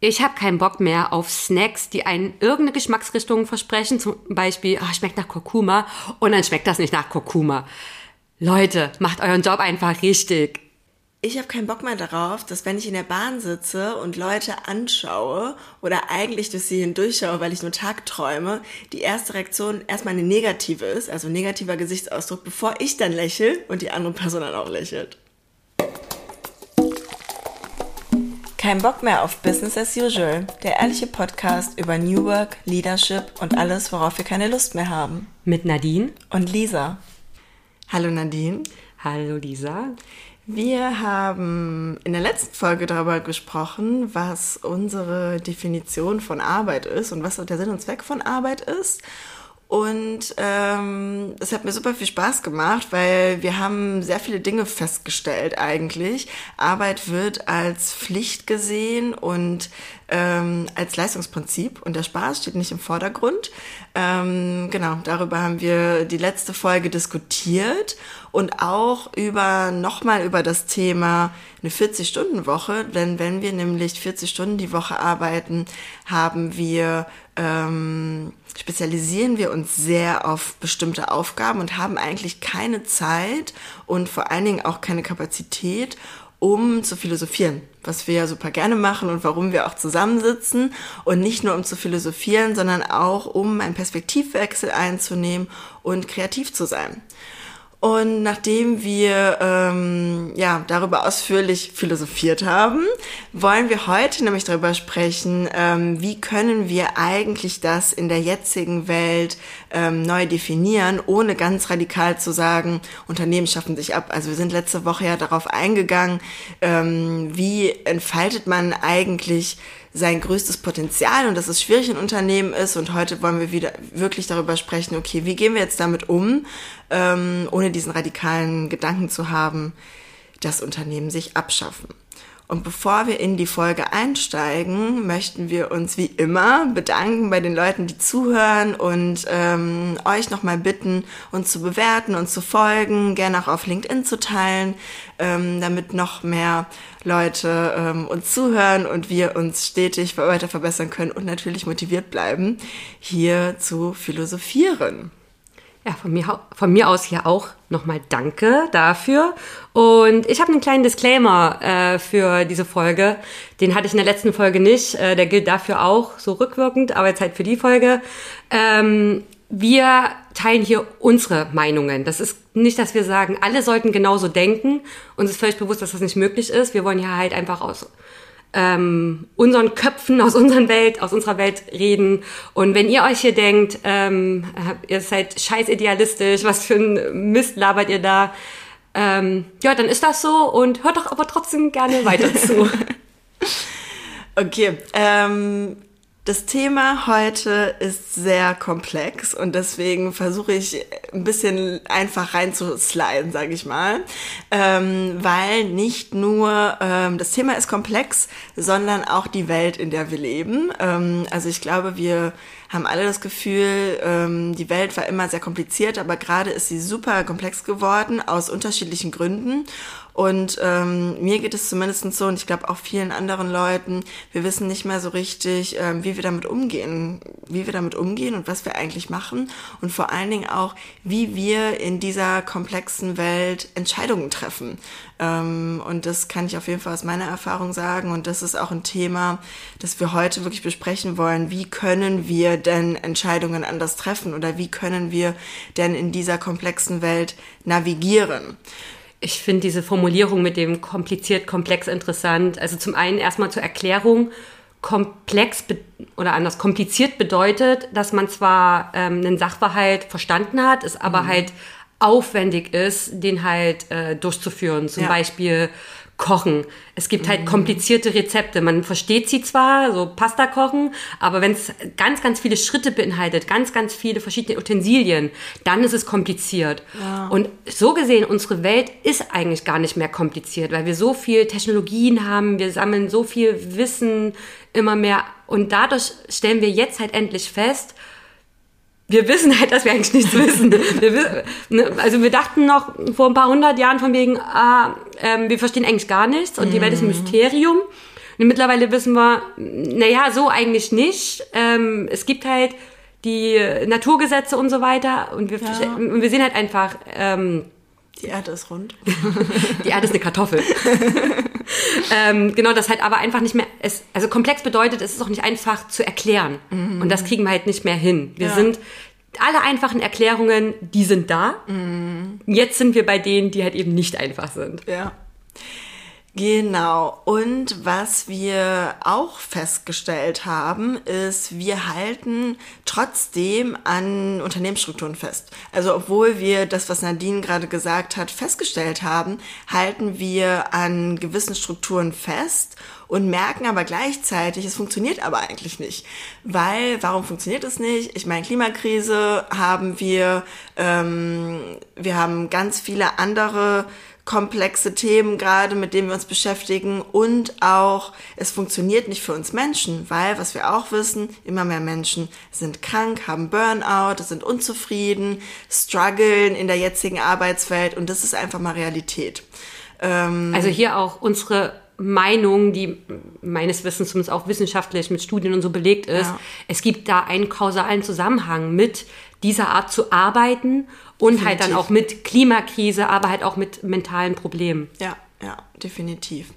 Ich habe keinen Bock mehr auf Snacks, die einen irgendeine Geschmacksrichtung versprechen. Zum Beispiel, oh, schmeckt nach Kurkuma und dann schmeckt das nicht nach Kurkuma. Leute, macht euren Job einfach richtig. Ich habe keinen Bock mehr darauf, dass wenn ich in der Bahn sitze und Leute anschaue oder eigentlich durch sie hindurchschaue, weil ich nur tagträume, die erste Reaktion erstmal eine negative ist, also negativer Gesichtsausdruck, bevor ich dann lächle und die andere Person dann auch lächelt. Kein Bock mehr auf Business as usual, der ehrliche Podcast über New Work, Leadership und alles, worauf wir keine Lust mehr haben. Mit Nadine und Lisa. Hallo Nadine. Hallo Lisa. Wir haben in der letzten Folge darüber gesprochen, was unsere Definition von Arbeit ist und was der Sinn und Zweck von Arbeit ist. Und ähm, es hat mir super viel Spaß gemacht, weil wir haben sehr viele Dinge festgestellt eigentlich. Arbeit wird als Pflicht gesehen und ähm, als Leistungsprinzip und der Spaß steht nicht im Vordergrund. Ähm, genau, darüber haben wir die letzte Folge diskutiert und auch über nochmal über das Thema eine 40-Stunden-Woche, denn wenn wir nämlich 40 Stunden die Woche arbeiten, haben wir ähm, spezialisieren wir uns sehr auf bestimmte Aufgaben und haben eigentlich keine Zeit und vor allen Dingen auch keine Kapazität, um zu philosophieren, was wir ja super gerne machen und warum wir auch zusammensitzen und nicht nur um zu philosophieren, sondern auch um einen Perspektivwechsel einzunehmen und kreativ zu sein. Und nachdem wir ähm, ja darüber ausführlich philosophiert haben, wollen wir heute nämlich darüber sprechen, ähm, wie können wir eigentlich das in der jetzigen Welt ähm, neu definieren, ohne ganz radikal zu sagen, Unternehmen schaffen sich ab. Also wir sind letzte Woche ja darauf eingegangen, ähm, wie entfaltet man eigentlich sein größtes Potenzial und dass es schwierig in Unternehmen ist. Und heute wollen wir wieder wirklich darüber sprechen, okay, wie gehen wir jetzt damit um, ähm, ohne diesen radikalen Gedanken zu haben, dass Unternehmen sich abschaffen. Und bevor wir in die Folge einsteigen, möchten wir uns wie immer bedanken bei den Leuten, die zuhören und ähm, euch nochmal bitten, uns zu bewerten und zu folgen, gerne auch auf LinkedIn zu teilen, ähm, damit noch mehr Leute ähm, uns zuhören und wir uns stetig weiter verbessern können und natürlich motiviert bleiben, hier zu philosophieren. Ja, von mir, von mir aus hier auch nochmal Danke dafür. Und ich habe einen kleinen Disclaimer äh, für diese Folge. Den hatte ich in der letzten Folge nicht. Äh, der gilt dafür auch so rückwirkend, aber jetzt halt für die Folge. Ähm, wir teilen hier unsere Meinungen. Das ist nicht, dass wir sagen, alle sollten genauso denken. Uns ist völlig bewusst, dass das nicht möglich ist. Wir wollen hier halt einfach aus ähm, unseren Köpfen, aus unserer Welt, aus unserer Welt reden. Und wenn ihr euch hier denkt, ähm, ihr seid scheiß idealistisch, was für ein Mist labert ihr da, ähm, ja, dann ist das so und hört doch aber trotzdem gerne weiter zu. okay, ähm, das Thema heute ist sehr komplex und deswegen versuche ich ein bisschen einfach reinzusliden, sage ich mal, ähm, weil nicht nur ähm, das Thema ist komplex, sondern auch die Welt, in der wir leben. Ähm, also ich glaube, wir haben alle das Gefühl, ähm, die Welt war immer sehr kompliziert, aber gerade ist sie super komplex geworden aus unterschiedlichen Gründen. Und ähm, mir geht es zumindest so, und ich glaube auch vielen anderen Leuten, wir wissen nicht mehr so richtig, ähm, wie wir damit umgehen, wie wir damit umgehen und was wir eigentlich machen. Und vor allen Dingen auch, wie wir in dieser komplexen Welt Entscheidungen treffen. Ähm, und das kann ich auf jeden Fall aus meiner Erfahrung sagen. Und das ist auch ein Thema, das wir heute wirklich besprechen wollen. Wie können wir denn Entscheidungen anders treffen oder wie können wir denn in dieser komplexen Welt navigieren? Ich finde diese Formulierung mit dem kompliziert, komplex interessant. Also zum einen erstmal zur Erklärung. Komplex oder anders kompliziert bedeutet, dass man zwar ähm, einen Sachverhalt verstanden hat, es aber mhm. halt aufwendig ist, den halt äh, durchzuführen. Zum ja. Beispiel Kochen. Es gibt halt mhm. komplizierte Rezepte. Man versteht sie zwar, so Pasta kochen, aber wenn es ganz, ganz viele Schritte beinhaltet, ganz, ganz viele verschiedene Utensilien, dann ist es kompliziert. Ja. Und so gesehen, unsere Welt ist eigentlich gar nicht mehr kompliziert, weil wir so viel Technologien haben, wir sammeln so viel Wissen immer mehr und dadurch stellen wir jetzt halt endlich fest, wir wissen halt, dass wir eigentlich nichts wissen. Wir, ne, also wir dachten noch vor ein paar hundert Jahren von wegen, ah, ähm, wir verstehen eigentlich gar nichts und die Welt ist ein mhm. Mysterium. Und mittlerweile wissen wir, naja, so eigentlich nicht. Ähm, es gibt halt die Naturgesetze und so weiter und wir, Ja. und wir sehen halt einfach, ähm, Die Erde ist rund. die Erde ist eine Kartoffel. ähm, genau, das halt aber einfach nicht mehr, es, also komplex bedeutet, es ist auch nicht einfach zu erklären. Und das kriegen wir halt nicht mehr hin. Wir Ja. sind, alle einfachen Erklärungen, die sind da. Jetzt sind wir bei denen, die halt eben nicht einfach sind. Ja. Genau. Und was wir auch festgestellt haben, ist, wir halten trotzdem an Unternehmensstrukturen fest. Also obwohl wir das, was Nadine gerade gesagt hat, festgestellt haben, halten wir an gewissen Strukturen fest und merken aber gleichzeitig, es funktioniert aber eigentlich nicht. Weil, warum funktioniert es nicht? Ich meine, Klimakrise haben wir, ähm, wir haben ganz viele andere komplexe Themen gerade, mit denen wir uns beschäftigen und auch es funktioniert nicht für uns Menschen, weil, was wir auch wissen, immer mehr Menschen sind krank, haben Burnout, sind unzufrieden, strugglen in der jetzigen Arbeitswelt und das ist einfach mal Realität. Ähm, Also hier auch unsere Meinung, die meines Wissens zumindest auch wissenschaftlich mit Studien und so belegt ist. Ja. Es gibt da einen kausalen Zusammenhang mit dieser Art zu arbeiten und halt dann Definitiv. auch mit Klimakrise, aber halt auch mit mentalen Problemen. Ja, ja, definitiv.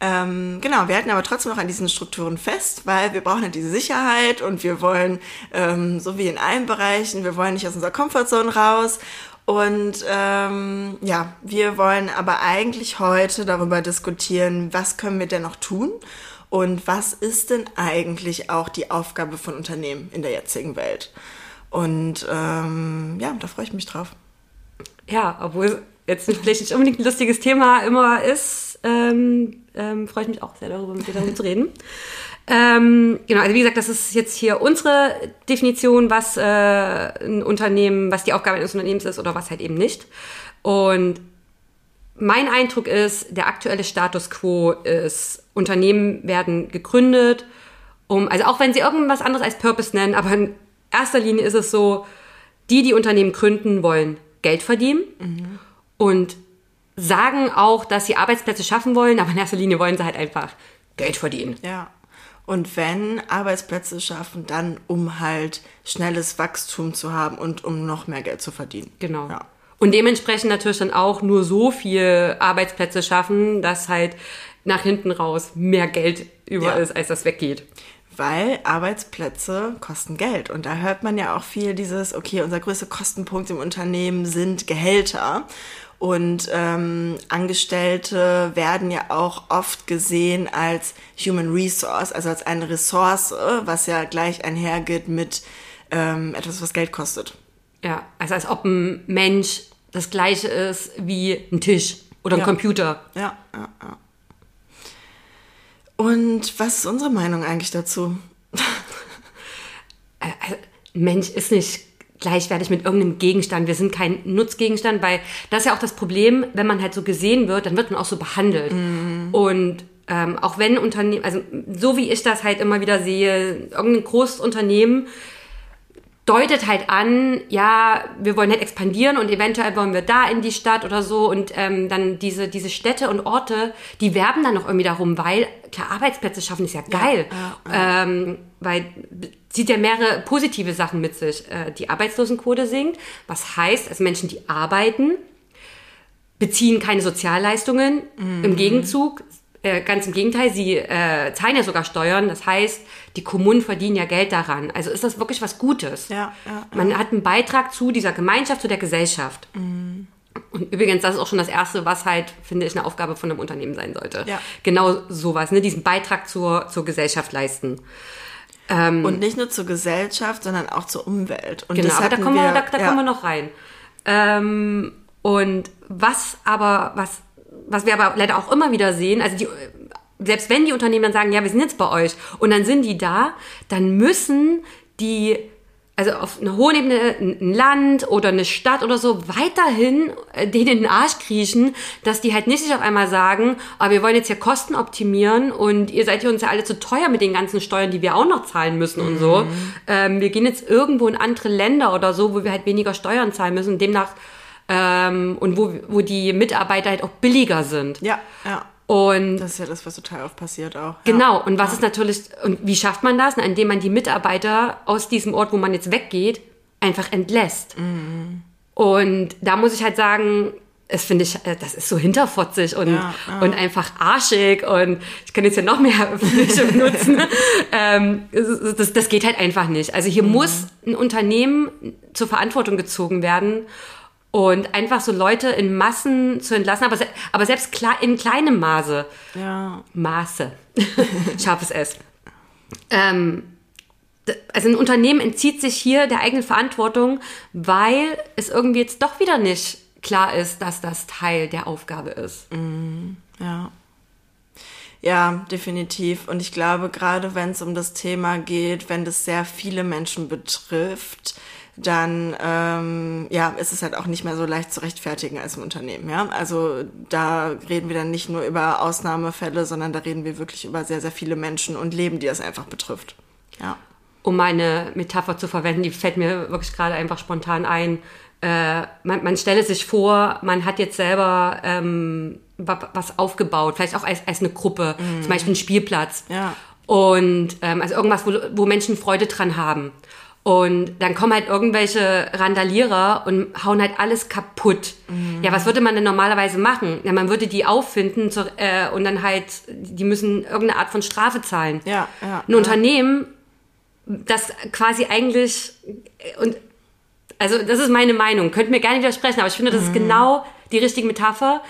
Ähm, genau, wir halten aber trotzdem noch an diesen Strukturen fest, weil wir brauchen halt diese Sicherheit und wir wollen, ähm, so wie in allen Bereichen, wir wollen nicht aus unserer Comfortzone raus. Und ähm, ja, wir wollen aber eigentlich heute darüber diskutieren, was können wir denn noch tun und was ist denn eigentlich auch die Aufgabe von Unternehmen in der jetzigen Welt. Und ähm, ja, da freue ich mich drauf. Ja, obwohl jetzt vielleicht nicht unbedingt ein lustiges Thema immer ist, ähm, ähm, freue ich mich auch sehr darüber, mit dir darüber zu reden. Ähm, genau, also wie gesagt, das ist jetzt hier unsere Definition, was äh, ein Unternehmen, was die Aufgabe eines Unternehmens ist oder was halt eben nicht. Und mein Eindruck ist, der aktuelle Status quo ist, Unternehmen werden gegründet, um, also auch wenn sie irgendwas anderes als Purpose nennen, aber in erster Linie ist es so, die, die Unternehmen gründen, wollen Geld verdienen und sagen auch, dass sie Arbeitsplätze schaffen wollen, aber in erster Linie wollen sie halt einfach Geld verdienen. Ja. Und wenn Arbeitsplätze schaffen, dann um halt schnelles Wachstum zu haben und um noch mehr Geld zu verdienen. Genau. Ja. Und dementsprechend natürlich dann auch nur so viel Arbeitsplätze schaffen, dass halt nach hinten raus mehr Geld über Ja. ist, als das weggeht. Weil Arbeitsplätze kosten Geld. Und da hört man ja auch viel dieses, okay, unser größter Kostenpunkt im Unternehmen sind Gehälter. Und ähm, Angestellte werden ja auch oft gesehen als Human Resource, also als eine Ressource, was ja gleich einhergeht mit ähm, etwas, was Geld kostet. Ja, also als ob ein Mensch das gleiche ist wie ein Tisch oder ein Ja. Computer. Ja, ja, ja. Und was ist unsere Meinung eigentlich dazu? Also, ein Mensch ist nicht gleichwertig mit irgendeinem Gegenstand. Wir sind kein Nutzgegenstand, weil das ist ja auch das Problem, wenn man halt so gesehen wird, dann wird man auch so behandelt. Und ähm, auch wenn Unternehmen, also so wie ich das halt immer wieder sehe, irgendein großes Unternehmen deutet halt an, ja, wir wollen halt expandieren und eventuell wollen wir da in die Stadt oder so und ähm, dann diese, diese Städte und Orte, die werben dann noch irgendwie darum, weil klar, Arbeitsplätze schaffen ist ja geil, Ähm, weil zieht ja mehrere positive Sachen mit sich. Äh, die Arbeitslosenquote sinkt, was heißt, also Menschen, die arbeiten, beziehen keine Sozialleistungen. Im Gegenzug, äh, ganz im Gegenteil, sie äh, zahlen ja sogar Steuern. Das heißt, die Kommunen verdienen ja Geld daran. Also ist das wirklich was Gutes. Ja, ja, Man hat einen Beitrag zu dieser Gemeinschaft, zu der Gesellschaft. Und übrigens, das ist auch schon das Erste, was halt, finde ich, eine Aufgabe von einem Unternehmen sein sollte. Ja. Genau sowas, ne? diesen Beitrag zur, zur Gesellschaft leisten. Ähm, Und nicht nur zur Gesellschaft, sondern auch zur Umwelt. Und Genau, aber da kommen wir, wir, da, da ja, kommen wir noch rein. Ähm, und was aber, was, was wir aber leider auch immer wieder sehen, also die, selbst wenn die Unternehmen dann sagen, ja, wir sind jetzt bei euch und dann sind die da, dann müssen die, also auf einer hohen Ebene, ein Land oder eine Stadt oder so, weiterhin äh, denen in den Arsch kriechen, dass die halt nicht sich auf einmal sagen, aber wir wollen jetzt hier Kosten optimieren und ihr seid hier uns ja alle zu teuer mit den ganzen Steuern, die wir auch noch zahlen müssen und so. Ähm, wir gehen jetzt irgendwo in andere Länder oder so, wo wir halt weniger Steuern zahlen müssen, demnach ähm, und wo, wo die Mitarbeiter halt auch billiger sind. ja, ja. Und Das ist ja das, was total oft passiert auch. Genau, Ja. und was ist natürlich, und wie schafft man das? Na, Indem man die Mitarbeiter aus diesem Ort, wo man jetzt weggeht, einfach entlässt. Und da muss ich halt sagen, es finde ich, äh, das ist so hinterfotzig und, Ja, ja. und einfach arschig und ich kann jetzt ja noch mehr Fläche benutzen. ähm, das, das geht halt einfach nicht. Also hier muss ein Unternehmen zur Verantwortung gezogen werden und einfach so Leute in Massen zu entlassen, aber, se aber selbst in kleinem Maße. Ja. Maße. Scharfes S. Ähm, also ein Unternehmen entzieht sich hier der eigenen Verantwortung, weil es irgendwie jetzt doch wieder nicht klar ist, dass das Teil der Aufgabe ist. Ja. Ja, definitiv. Und ich glaube, gerade wenn es um das Thema geht, wenn das sehr viele Menschen betrifft, dann ähm, ja, ist es halt auch nicht mehr so leicht zu rechtfertigen als im Unternehmen. Ja? Also da reden wir dann nicht nur über Ausnahmefälle, sondern da reden wir wirklich über sehr, sehr viele Menschen und Leben, die das einfach betrifft. Ja. Um meine Metapher zu verwenden, die fällt mir wirklich gerade einfach spontan ein. Äh, man, man stelle sich vor, man hat jetzt selber ähm, wa- was aufgebaut, vielleicht auch als, als eine Gruppe, zum Beispiel einen Spielplatz. Ja. Und ähm, also irgendwas, wo, wo Menschen Freude dran haben. Und dann kommen halt irgendwelche Randalierer und hauen halt alles kaputt. Ja, was würde man denn normalerweise machen? Ja, man würde die auffinden zur, äh, und dann halt, die müssen irgendeine Art von Strafe zahlen. Ja, ja, Ein. Unternehmen, das quasi eigentlich und also das ist meine Meinung, könnt mir gerne widersprechen, aber ich finde, das ist genau die richtige Metapher.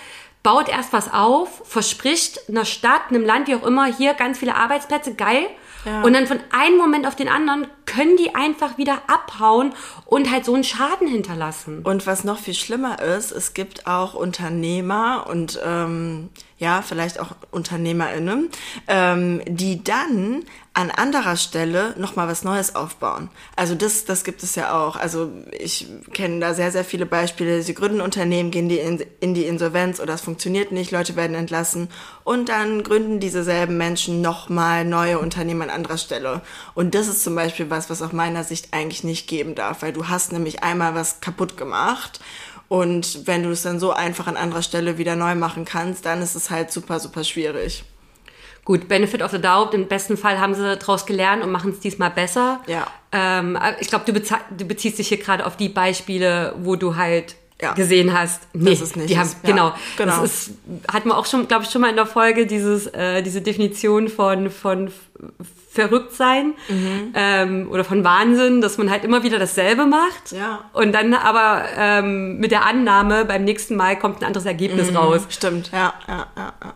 Baut erst was auf, verspricht einer Stadt, einem Land, wie auch immer, hier ganz viele Arbeitsplätze, geil. Ja. Und dann von einem Moment auf den anderen können die einfach wieder abhauen und halt so einen Schaden hinterlassen. Und was noch viel schlimmer ist, es gibt auch Unternehmer und ähm, ja, vielleicht auch UnternehmerInnen, ähm, die dann an anderer Stelle nochmal was Neues aufbauen. Also das, das gibt es ja auch. Also ich kenne da sehr, sehr viele Beispiele. Sie gründen Unternehmen, gehen die in, in die Insolvenz oder es funktioniert nicht, Leute werden entlassen und dann gründen diese selben Menschen nochmal neue Unternehmen an anderer Stelle. Und das ist zum Beispiel was, was aus meiner Sicht eigentlich nicht geben darf, weil du hast nämlich einmal was kaputt gemacht und wenn du es dann so einfach an anderer Stelle wieder neu machen kannst, dann ist es halt super, super schwierig. Gut, Benefit of the Doubt, im besten Fall haben sie daraus gelernt und machen es diesmal besser. Ja. Ähm, ich glaube, du, du beziehst dich hier gerade auf die Beispiele, wo du halt Ja. gesehen hast, nee, Dass es nicht die haben, ist, ja. genau, Genau. Das ist, hatten wir auch schon, glaube ich, schon mal in der Folge dieses, äh, diese Definition von, von Verrücktsein Mhm. ähm, oder von Wahnsinn, dass man halt immer wieder dasselbe macht Ja. und dann aber ähm, mit der Annahme, beim nächsten Mal kommt ein anderes Ergebnis Mhm. raus. Stimmt, ja, ja, ja. ja.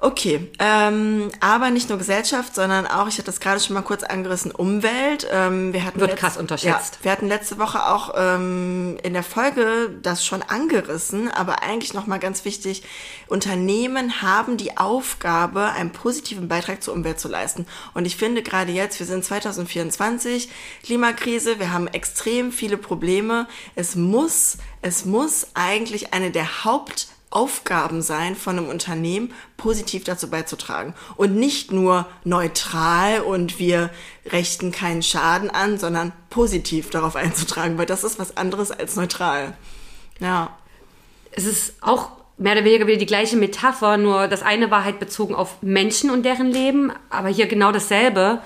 Okay, ähm, aber nicht nur Gesellschaft, sondern auch, ich hatte das gerade schon mal kurz angerissen, Umwelt. Ähm, wir hatten Wird letzt- krass unterschätzt. Ja, wir hatten letzte Woche auch ähm, in der Folge das schon angerissen, aber eigentlich nochmal ganz wichtig, Unternehmen haben die Aufgabe, einen positiven Beitrag zur Umwelt zu leisten. Und ich finde gerade jetzt, wir sind 2024, Klimakrise, wir haben extrem viele Probleme. Es muss, es muss eigentlich eine der Haupt Aufgaben sein von einem Unternehmen, positiv dazu beizutragen. Und nicht nur neutral und wir rechten keinen Schaden an, sondern positiv darauf einzutragen, weil das ist was anderes als neutral. Ja. es ist auch mehr oder weniger wieder die gleiche Metapher, nur das eine war halt bezogen auf Menschen und deren Leben, aber hier genau dasselbe.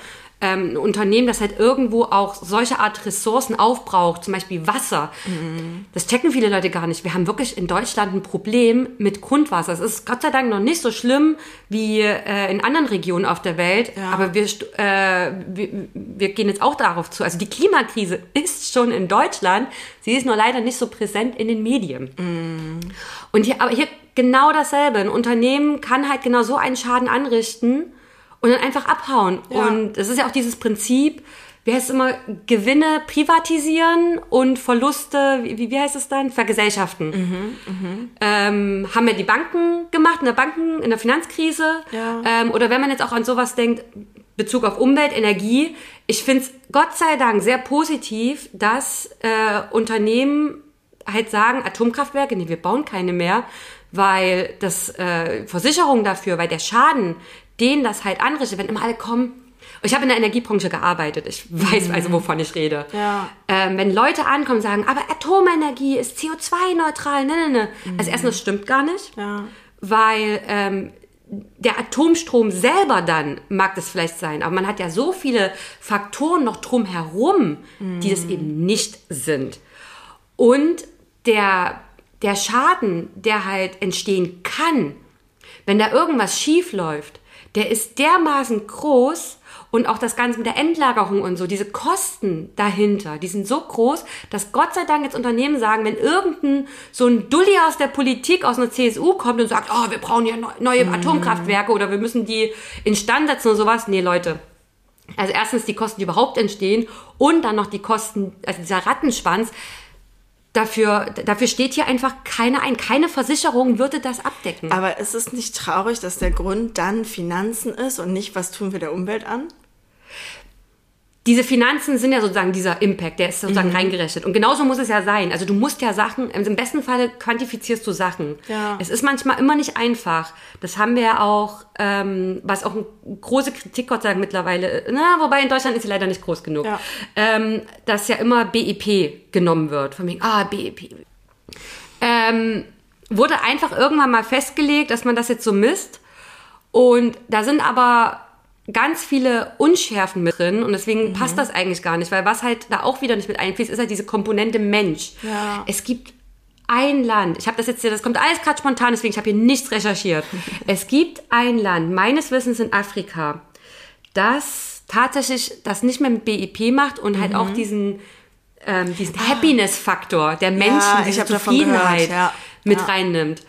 Ähm, ein Unternehmen, das halt irgendwo auch solche Art Ressourcen aufbraucht, zum Beispiel Wasser. Das checken viele Leute gar nicht. Wir haben wirklich in Deutschland ein Problem mit Grundwasser. Es ist Gott sei Dank noch nicht so schlimm wie äh, in anderen Regionen auf der Welt, Ja. aber wir, äh, wir, wir gehen jetzt auch darauf zu. Also die Klimakrise ist schon in Deutschland, sie ist nur leider nicht so präsent in den Medien. Und hier, aber hier genau dasselbe. Ein Unternehmen kann halt genau so einen Schaden anrichten und dann einfach abhauen. Ja. Und es ist ja auch dieses Prinzip, wie heißt es immer, Gewinne privatisieren und Verluste, wie, wie heißt es dann? Vergesellschaften. Ähm, haben ja die Banken gemacht, in der Banken, in der Finanzkrise. Ja. Ähm, oder wenn man jetzt auch an sowas denkt, Bezug auf Umwelt, Energie. Ich finde es Gott sei Dank sehr positiv, dass äh, Unternehmen halt sagen, Atomkraftwerke, nee, wir bauen keine mehr, weil das äh, Versicherung dafür, weil der Schaden, den das halt anrichtet, wenn immer alle kommen. Ich habe in der Energiebranche gearbeitet, ich weiß also, wovon ich rede. Ja. Ähm, wenn Leute ankommen und sagen, aber Atomenergie ist CO2-neutral, ne, ne, ne. Also erstens, das stimmt gar nicht. Ja. weil ähm, der Atomstrom selber dann mag das vielleicht sein, aber man hat ja so viele Faktoren noch drumherum, die das eben nicht sind. Und der, der Schaden, der halt entstehen kann, wenn da irgendwas schief läuft, der ist dermaßen groß und auch das Ganze mit der Endlagerung und so, diese Kosten dahinter, die sind so groß, dass Gott sei Dank jetzt Unternehmen sagen, wenn irgendein so ein Dulli aus der Politik, aus einer CSU kommt und sagt, oh, wir brauchen ja neue Atomkraftwerke oder wir müssen die instand setzen und sowas. Nee, Leute. Also erstens die Kosten, die überhaupt entstehen und dann noch die Kosten, also dieser Rattenschwanz, Dafür, dafür steht hier einfach keine ein. Keine Versicherung würde das abdecken. Aber ist es nicht traurig, dass der Grund dann Finanzen ist und nicht, was tun wir der Umwelt an? Diese Finanzen sind ja sozusagen dieser Impact, der ist sozusagen mhm. reingerechnet. Und genauso muss es ja sein. Also du musst ja Sachen, im besten Falle quantifizierst du Sachen. Ja. Es ist manchmal immer nicht einfach. Das haben wir ja auch, ähm, was auch eine große Kritik, Gott sei Dank, mittlerweile, na, wobei in Deutschland ist sie leider nicht groß genug, ja. ähm, dass ja immer BEP genommen wird. Von wegen, ah, BEP. Ähm, wurde einfach irgendwann mal festgelegt, dass man das jetzt so misst. Und da sind aber ganz viele Unschärfen mit drin und deswegen mhm. passt das eigentlich gar nicht, weil was halt da auch wieder nicht mit einfließt, ist halt diese Komponente Mensch. Ja. Es gibt ein Land, ich habe das jetzt, das kommt alles gerade spontan, deswegen ich habe hier nichts recherchiert. es gibt ein Land, meines Wissens in Afrika, das tatsächlich das nicht mehr mit BIP macht und halt mhm. halt auch diesen ähm, diesen ah. Happiness-Faktor der Menschen, ja, diese Zufriedenheit ja. mit ja. reinnimmt.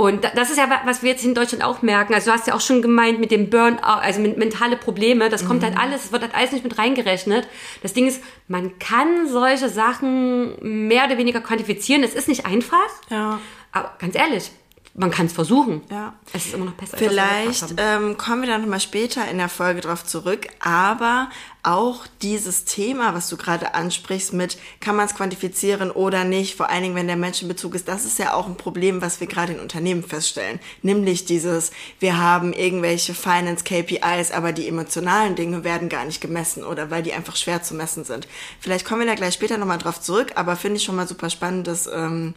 Und das ist ja, was wir jetzt in Deutschland auch merken. Also du hast ja auch schon gemeint mit dem Burnout, also mit mentale Probleme. Das kommt halt mhm. halt alles, es wird halt alles nicht mit reingerechnet. Das Ding ist, man kann solche Sachen mehr oder weniger quantifizieren. Es ist nicht einfach. Ja. Aber ganz ehrlich, man kann es versuchen. Ja. Es ist immer noch besser. Vielleicht ähm, kommen wir dann nochmal später in der Folge drauf zurück, aber auch dieses Thema, was du gerade ansprichst mit, kann man es quantifizieren oder nicht, vor allen Dingen, wenn der Menschenbezug ist, das ist ja auch ein Problem, was wir gerade in Unternehmen feststellen. Nämlich dieses, wir haben irgendwelche Finance KPIs, aber die emotionalen Dinge werden gar nicht gemessen oder weil die einfach schwer zu messen sind. Vielleicht kommen wir da gleich später nochmal drauf zurück, aber finde ich schon mal super spannend, dass ähm,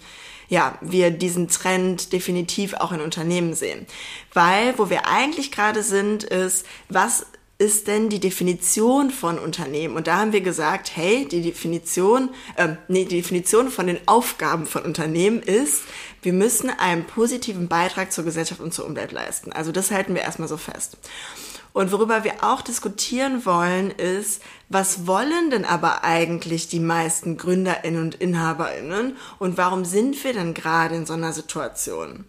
ja, wir diesen Trend definitiv auch in Unternehmen sehen. Weil, wo wir eigentlich gerade sind, ist, was ist denn die Definition von Unternehmen? Und da haben wir gesagt, hey, die Definition, äh, nee, die Definition von den Aufgaben von Unternehmen ist, wir müssen einen positiven Beitrag zur Gesellschaft und zur Umwelt leisten. Also das halten wir erstmal so fest. Und worüber wir auch diskutieren wollen, ist, was wollen denn aber eigentlich die meisten Gründerinnen und Inhaberinnen und warum sind wir denn gerade in so einer Situation?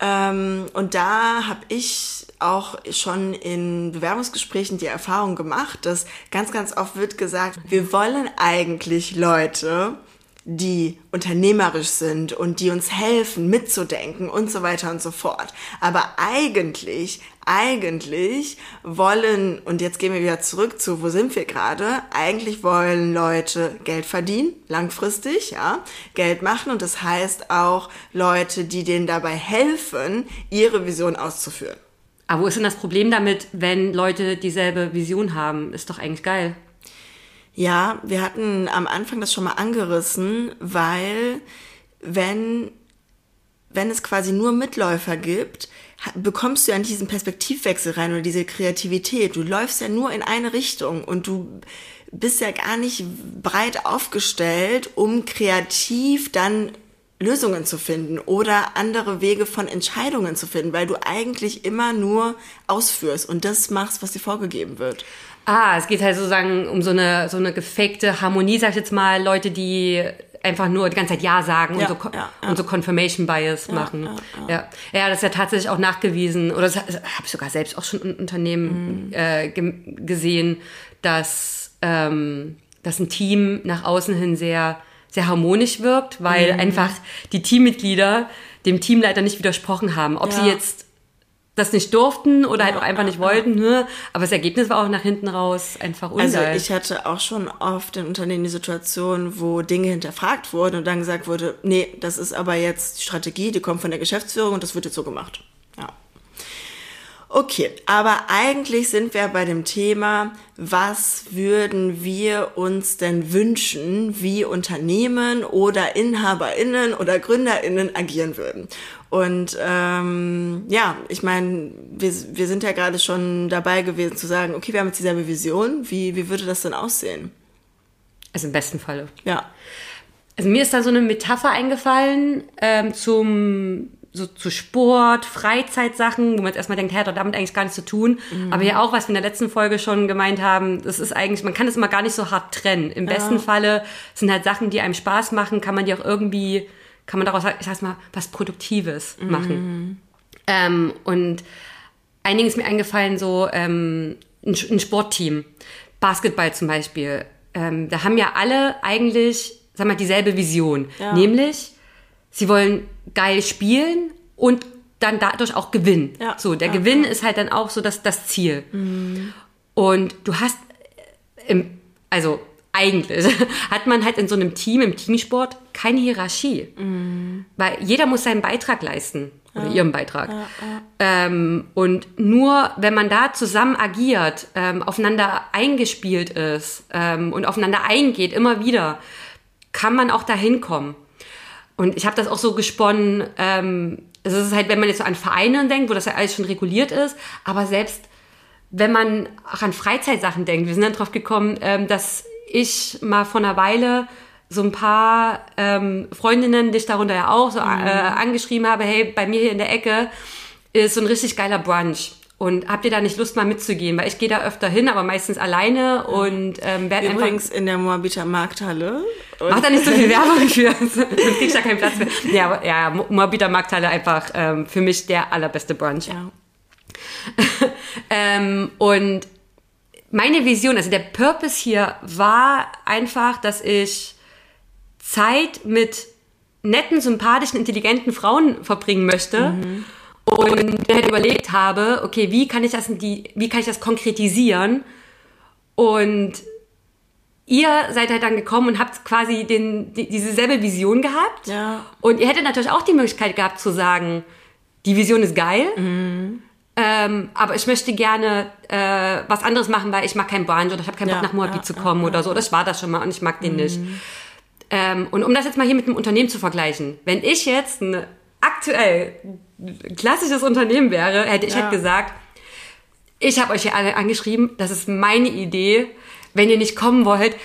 Ähm, und da habe ich auch schon in Bewerbungsgesprächen die Erfahrung gemacht, dass ganz, ganz oft wird gesagt, wir wollen eigentlich Leute, die unternehmerisch sind und die uns helfen, mitzudenken und so weiter und so fort. Aber eigentlich, eigentlich wollen, und jetzt gehen wir wieder zurück zu, wo sind wir gerade? Eigentlich wollen Leute Geld verdienen, langfristig, ja, Geld machen und das heißt auch Leute, die denen dabei helfen, ihre Vision auszuführen. Aber wo ist denn das Problem damit, wenn Leute dieselbe Vision haben? Ist doch eigentlich geil. Ja, wir hatten am Anfang das schon mal angerissen, weil wenn, wenn es quasi nur Mitläufer gibt, bekommst du ja diesen Perspektivwechsel rein oder diese Kreativität. Du läufst ja nur in eine Richtung und du bist ja gar nicht breit aufgestellt, um kreativ dann Lösungen zu finden oder andere Wege von Entscheidungen zu finden, weil du eigentlich immer nur ausführst und das machst, was dir vorgegeben wird. Ah, es geht halt sozusagen um so eine, so eine gefakte Harmonie, sag ich jetzt mal, Leute, die einfach nur die ganze Zeit Ja sagen ja, und, so, ja, ja. und so Confirmation Bias machen. Ja, ja, das ist ja tatsächlich auch nachgewiesen, oder das habe ich sogar selbst auch schon in Unternehmen mhm. äh, gesehen, dass, ähm, dass ein Team nach außen hin sehr, sehr harmonisch wirkt, weil mhm. einfach die Teammitglieder dem Teamleiter nicht widersprochen haben. Ob sie jetzt das nicht durften oder halt auch einfach nicht wollten. Ne? Aber das Ergebnis war auch nach hinten raus einfach ungeil. Also ich hatte auch schon oft in Unternehmen die Situation, wo Dinge hinterfragt wurden und dann gesagt wurde, nee, das ist aber jetzt die Strategie, die kommt von der Geschäftsführung und das wird jetzt so gemacht. Okay, aber eigentlich sind wir bei dem Thema, was würden wir uns denn wünschen, wie Unternehmen oder Inhaberinnen oder Gründerinnen agieren würden. Und ähm, ja, ich meine, wir, wir sind ja gerade schon dabei gewesen zu sagen, okay, wir haben jetzt dieselbe Vision, wie, wie würde das denn aussehen? Also im besten Falle. Ja. Also mir ist da so eine Metapher eingefallen ähm, zum so zu Sport, Freizeitsachen, wo man jetzt erstmal denkt, hey, hat damit eigentlich gar nichts zu tun. Mhm. Aber ja auch, was wir in der letzten Folge schon gemeint haben, das ist eigentlich, man kann das immer gar nicht so hart trennen. Im ja. besten Falle sind halt Sachen, die einem Spaß machen, kann man die auch irgendwie, kann man daraus, ich sag's mal, was Produktives mhm. machen. Ähm, und einigen ist mir eingefallen, so ähm, ein, ein Sportteam, Basketball zum Beispiel. Ähm, da haben ja alle eigentlich, sag mal, dieselbe Vision. Ja. Nämlich, sie wollen geil spielen und dann dadurch auch gewinnen. Ja. So, der ja, Gewinn ist halt dann auch so das, das Ziel. Mhm. Und du hast im, also eigentlich hat man halt in so einem Team, im Teamsport, keine Hierarchie. Mhm. Weil jeder muss seinen Beitrag leisten. Oder ja. ihren Beitrag. Ja, ja. Ähm, und nur wenn man da zusammen agiert, ähm, aufeinander eingespielt ist ähm, und aufeinander eingeht, immer wieder, kann man auch dahin kommen. Und ich habe das auch so gesponnen, ähm, es ist halt, wenn man jetzt so an Vereine denkt, wo das ja alles schon reguliert ist, aber selbst wenn man auch an Freizeitsachen denkt, wir sind dann drauf gekommen, ähm, dass ich mal vor einer Weile so ein paar ähm, Freundinnen, dich darunter ja auch, so mhm. äh, angeschrieben habe, hey, bei mir hier in der Ecke ist so ein richtig geiler Brunch. Und habt ihr da nicht Lust mal mitzugehen? Weil ich gehe da öfter hin, aber meistens alleine und ähm, werde einfach... Übrigens in der Moabiter Markthalle. Mach da nicht so viel Werbung für, sonst krieg ich da keinen Platz mehr. Ja, ja Moabiter Markthalle einfach ähm, für mich der allerbeste Brunch. Ja. ähm, und meine Vision, also der Purpose hier war einfach, dass ich Zeit mit netten, sympathischen, intelligenten Frauen verbringen möchte. Mhm. Und dann halt überlegt habe, okay, wie kann ich das die, wie kann ich das konkretisieren? Und ihr seid halt dann gekommen und habt quasi den, die, diese selbe Vision gehabt. Ja. Und ihr hättet natürlich auch die Möglichkeit gehabt zu sagen, die Vision ist geil. Mhm. Ähm, aber ich möchte gerne äh, was anderes machen, weil ich mag keinen Brunch oder ich habe keinen ja, Bock nach Moabit ja, zu kommen oder so. Das war das schon mal und ich mag den mhm. nicht. Ähm, und um das jetzt mal hier mit einem Unternehmen zu vergleichen, wenn ich jetzt ein aktuell klassisches Unternehmen wäre, hätte ich ja. halt gesagt, ich habe euch hier alle angeschrieben, das ist meine Idee. Wenn ihr nicht kommen wollt,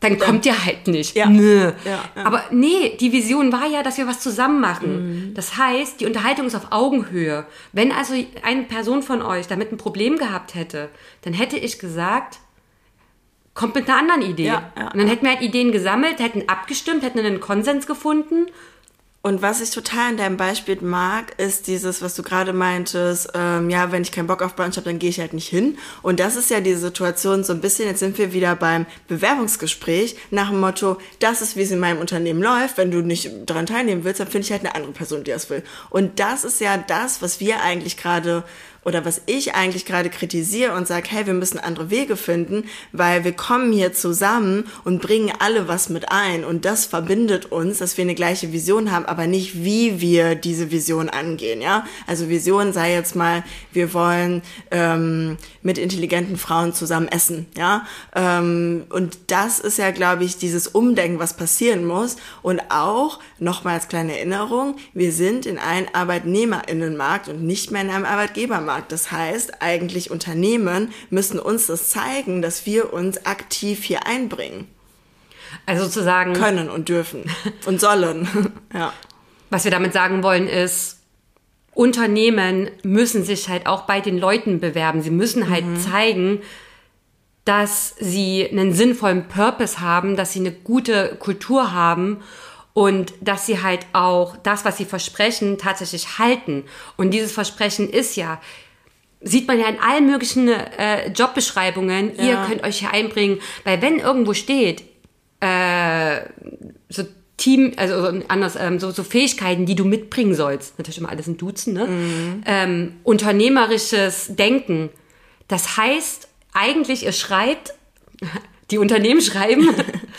dann ja. kommt ihr halt nicht. Ja. Nö. Ja, Aber nee, die Vision war ja, dass wir was zusammen machen. Mhm. Das heißt, die Unterhaltung ist auf Augenhöhe. Wenn also eine Person von euch damit ein Problem gehabt hätte, dann hätte ich gesagt, kommt mit einer anderen Idee. Und dann hätten wir halt Ideen gesammelt, hätten abgestimmt, hätten einen Konsens gefunden. Und was ich total in deinem Beispiel mag, ist dieses, was du gerade meintest, ähm, ja, wenn ich keinen Bock auf Brunch habe, dann gehe ich halt nicht hin. Und das ist ja die Situation so ein bisschen, jetzt sind wir wieder beim Bewerbungsgespräch nach dem Motto, das ist, wie es in meinem Unternehmen läuft. Wenn du nicht daran teilnehmen willst, dann finde ich halt eine andere Person, die das will. Und das ist ja das, was wir eigentlich gerade oder was ich eigentlich gerade kritisiere und sage, hey, wir müssen andere Wege finden, weil wir kommen hier zusammen und bringen alle was mit ein und das verbindet uns, dass wir eine gleiche Vision haben, aber nicht wie wir diese Vision angehen, ja. Also Vision sei jetzt mal, wir wollen ähm, mit intelligenten Frauen zusammen essen, ja. Ähm, und das ist ja, glaube ich, dieses Umdenken, was passieren muss und auch nochmal als kleine Erinnerung, wir sind in einem Arbeitnehmerinnenmarkt und nicht mehr in einem Arbeitgebermarkt. Arbeitsmarkt. Das heißt, eigentlich Unternehmen müssen uns das zeigen, dass wir uns aktiv hier einbringen. Also sozusagen. Können und dürfen und sollen. ja. Was wir damit sagen wollen ist, Unternehmen müssen sich halt auch bei den Leuten bewerben. Sie müssen halt mhm. zeigen, dass sie einen sinnvollen Purpose haben, dass sie eine gute Kultur haben und dass sie halt auch das, was sie versprechen, tatsächlich halten. Und dieses Versprechen ist ja, sieht man ja in allen möglichen äh, Jobbeschreibungen, ja. ihr könnt euch hier einbringen, weil wenn irgendwo steht, äh, so Team, also anders, ähm, so, so Fähigkeiten, die du mitbringen sollst, natürlich immer alles in Duzen, ne? Mhm. Ähm, unternehmerisches Denken. Das heißt, eigentlich, ihr schreibt, die Unternehmen schreiben,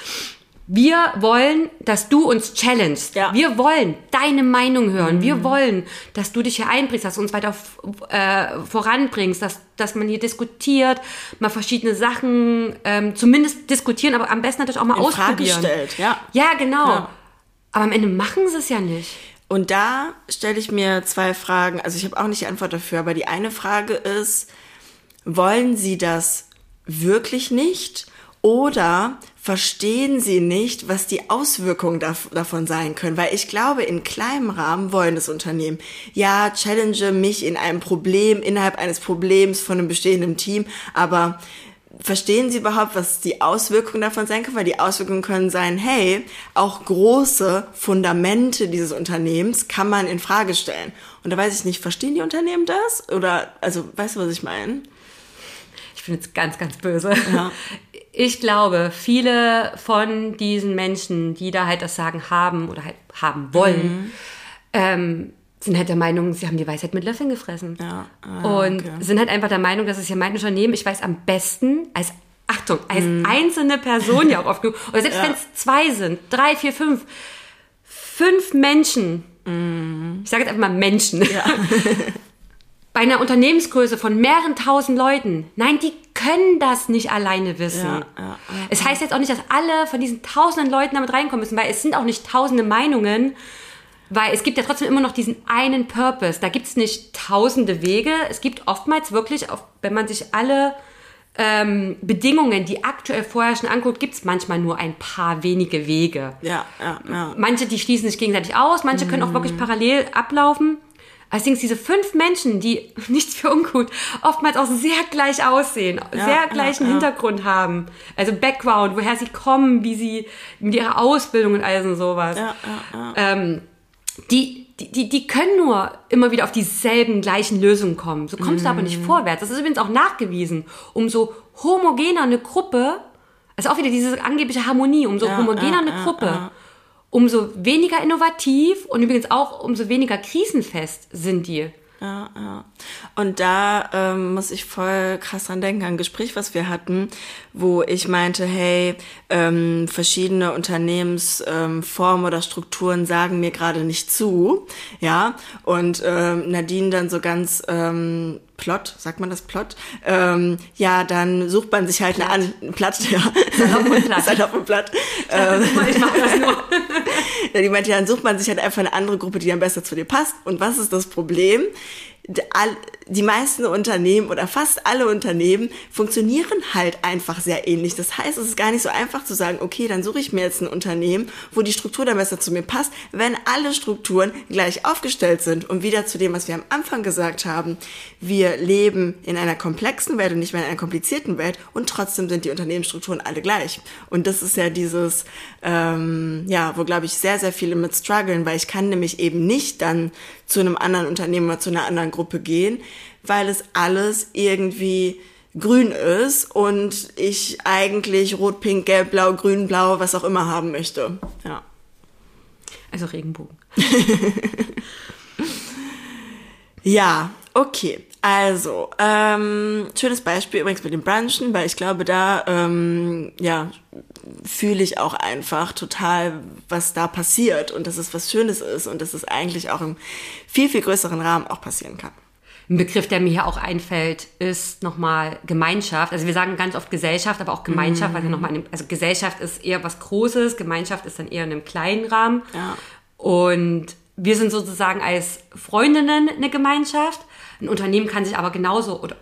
Wir wollen, dass du uns challengest. Ja. Wir wollen deine Meinung hören. Mhm. Wir wollen, dass du dich hier einbringst, dass du uns weiter äh, voranbringst, dass, dass man hier diskutiert, mal verschiedene Sachen ähm, zumindest diskutieren, aber am besten natürlich auch mal In ausprobieren. Frage stellt, ja. Ja, genau. Ja. Aber am Ende machen sie es ja nicht. und da stelle ich mir zwei Fragen. Also ich habe auch nicht die Antwort dafür, aber die eine Frage ist, wollen Sie das wirklich nicht? Oder verstehen sie nicht, was die Auswirkungen davon sein können. Weil ich glaube, in kleinem Rahmen wollen das Unternehmen, ja, challenge mich in einem Problem, innerhalb eines Problems von einem bestehenden Team, aber verstehen Sie überhaupt, was die Auswirkungen davon sein können? Weil die Auswirkungen können sein, hey, auch große Fundamente dieses Unternehmens kann man in Frage stellen. Und da weiß ich nicht, verstehen die Unternehmen das? Oder, also, weißt du, was ich meine? Ich bin jetzt ganz, ganz böse. Ja. Ich glaube, viele von diesen Menschen, die da halt das Sagen haben oder halt haben wollen, mhm. ähm, sind halt der Meinung, sie haben die Weisheit mit Löffeln gefressen. Ja. Ah, und okay. sind halt einfach der Meinung, dass es ja mein Unternehmen, ich weiß am besten, als, Achtung, als mhm. einzelne Person ja auch oft genug, oder selbst ja. wenn es zwei sind, drei, vier, fünf, fünf Menschen, mhm. ich sage jetzt einfach mal Menschen, ja. bei einer Unternehmensgröße von mehreren tausend Leuten, nein, die können das nicht alleine wissen. Ja, ja, ja, es heißt jetzt auch nicht, dass alle von diesen tausenden Leuten damit reinkommen müssen, weil es sind auch nicht tausende Meinungen, weil es gibt ja trotzdem immer noch diesen einen Purpose. Da gibt es nicht tausende Wege. Es gibt oftmals wirklich, wenn man sich alle ähm, Bedingungen, die aktuell vorherrschen, anguckt, gibt es manchmal nur ein paar wenige Wege. Ja, ja, ja. Manche, die schließen sich gegenseitig aus, manche können auch wirklich parallel ablaufen. Allerdings diese fünf Menschen, die nichts für ungut, oftmals auch sehr gleich aussehen, ja, sehr gleichen ja, Hintergrund haben. Also Background, woher sie kommen, wie sie mit ihrer Ausbildung und all sowas. Ähm, die, die, die können nur immer wieder auf dieselben gleichen Lösungen kommen. So kommst mm. du aber nicht mhm. vorwärts. Das ist übrigens auch nachgewiesen. Umso homogener eine Gruppe, also auch wieder diese angebliche Harmonie, umso homogener eine Gruppe, umso weniger innovativ und übrigens auch umso weniger krisenfest sind die. Ja, ja. Und da ähm, muss ich voll krass dran denken, an ein Gespräch, was wir hatten, wo ich meinte, hey, ähm, verschiedene Unternehmensformen ähm, oder Strukturen sagen mir gerade nicht zu, ja. Und ähm, Nadine dann so ganz ähm, Plot, sagt man das Plot? Ähm, ja, dann sucht man sich halt platt. eine an platt, ja. Salopp und platt. Salopp und platt. Ähm, ich mach das nur. ja, die meinte, ja, dann sucht man sich halt einfach eine andere Gruppe, die dann besser zu dir passt. Und was ist das Problem? Die meisten Unternehmen oder fast alle Unternehmen funktionieren halt einfach sehr ähnlich. Das heißt, es ist gar nicht so einfach zu sagen, okay, dann suche ich mir jetzt ein Unternehmen, wo die Struktur dann besser zu mir passt, wenn alle Strukturen gleich aufgestellt sind. Und wieder zu dem, was wir am Anfang gesagt haben, wir leben in einer komplexen Welt und nicht mehr in einer komplizierten Welt und trotzdem sind die Unternehmensstrukturen alle gleich. Und das ist ja dieses, ähm, ja, wo glaube ich sehr, sehr viele mit strugglen, weil ich kann nämlich eben nicht dann zu einem anderen Unternehmen oder zu einer anderen Gruppe gehen, weil es alles irgendwie grün ist und ich eigentlich rot, pink, gelb, blau, grün, blau, was auch immer haben möchte. Ja. Also Regenbogen. ja, okay. Also, ähm, schönes Beispiel übrigens mit dem Brunchen, weil ich glaube, da ähm, ja, fühle ich auch einfach total, was da passiert und dass es was Schönes ist und dass es eigentlich auch im viel, viel größeren Rahmen auch passieren kann. Ein Begriff, der mir hier auch einfällt, ist nochmal Gemeinschaft. Also wir sagen ganz oft Gesellschaft, aber auch Gemeinschaft, mhm. weil wir nochmal, also Gesellschaft ist eher was Großes, Gemeinschaft ist dann eher in einem kleinen Rahmen. Ja. Und wir sind sozusagen als Freundinnen eine Gemeinschaft. Ein Unternehmen kann sich aber genauso, oder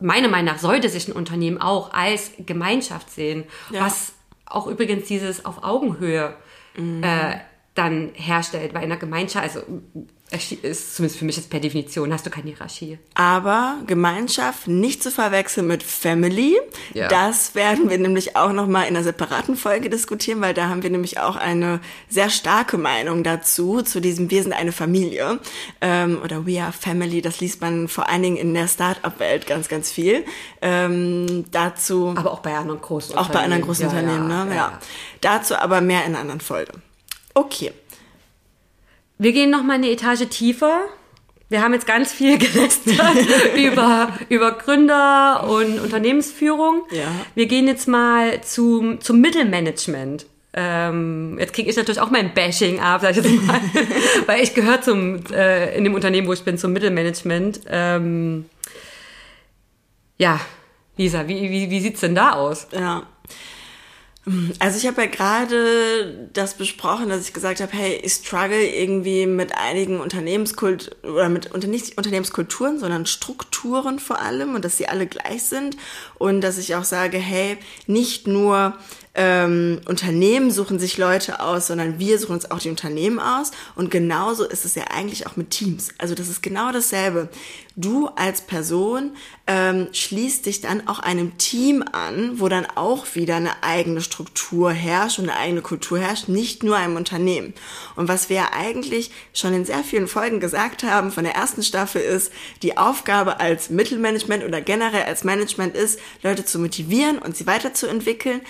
meiner Meinung nach sollte sich ein Unternehmen auch als Gemeinschaft sehen. Ja. Was auch übrigens dieses auf Augenhöhe mhm. äh, dann herstellt, weil in der Gemeinschaft, also ist zumindest für mich jetzt per Definition, hast du keine Hierarchie. Aber Gemeinschaft nicht zu verwechseln mit Family. Ja. Das werden wir nämlich auch nochmal in einer separaten Folge diskutieren, weil da haben wir nämlich auch eine sehr starke Meinung dazu, zu diesem Wir sind eine Familie. Ähm, oder We are Family, das liest man vor allen Dingen in der Start-up-Welt ganz, ganz viel. Ähm, dazu. Aber auch bei anderen großen Auch bei anderen großen ja, Unternehmen, ja, ne? Ja. Dazu aber mehr in einer anderen Folge. Okay. Wir gehen noch mal eine Etage tiefer. Wir haben jetzt ganz viel gelästert über, über Gründer und Unternehmensführung. Ja. Wir gehen jetzt mal zum, zum Mittelmanagement. Ähm, jetzt kriege ich natürlich auch mein Bashing ab, sag ich jetzt mal, weil ich gehöre zum äh, in dem Unternehmen, wo ich bin, zum Mittelmanagement. Ähm, ja, Lisa, wie, wie, wie sieht's denn da aus? Ja. Also ich habe ja gerade das besprochen, dass ich gesagt habe, hey, ich struggle irgendwie mit einigen Unternehmenskult oder mit nicht Unternehmenskulturen, sondern Strukturen vor allem und dass sie alle gleich sind und dass ich auch sage, hey, nicht nur ähm, Unternehmen suchen sich Leute aus, sondern wir suchen uns auch die Unternehmen aus. Und genauso ist es ja eigentlich auch mit Teams. Also das ist genau dasselbe. Du als Person ähm, schließt dich dann auch einem Team an, wo dann auch wieder eine eigene Struktur herrscht und eine eigene Kultur herrscht, nicht nur einem Unternehmen. Und was wir ja eigentlich schon in sehr vielen Folgen gesagt haben von der ersten Staffel ist, die Aufgabe als Mittelmanagement oder generell als Management ist, Leute zu motivieren und sie weiterzuentwickeln,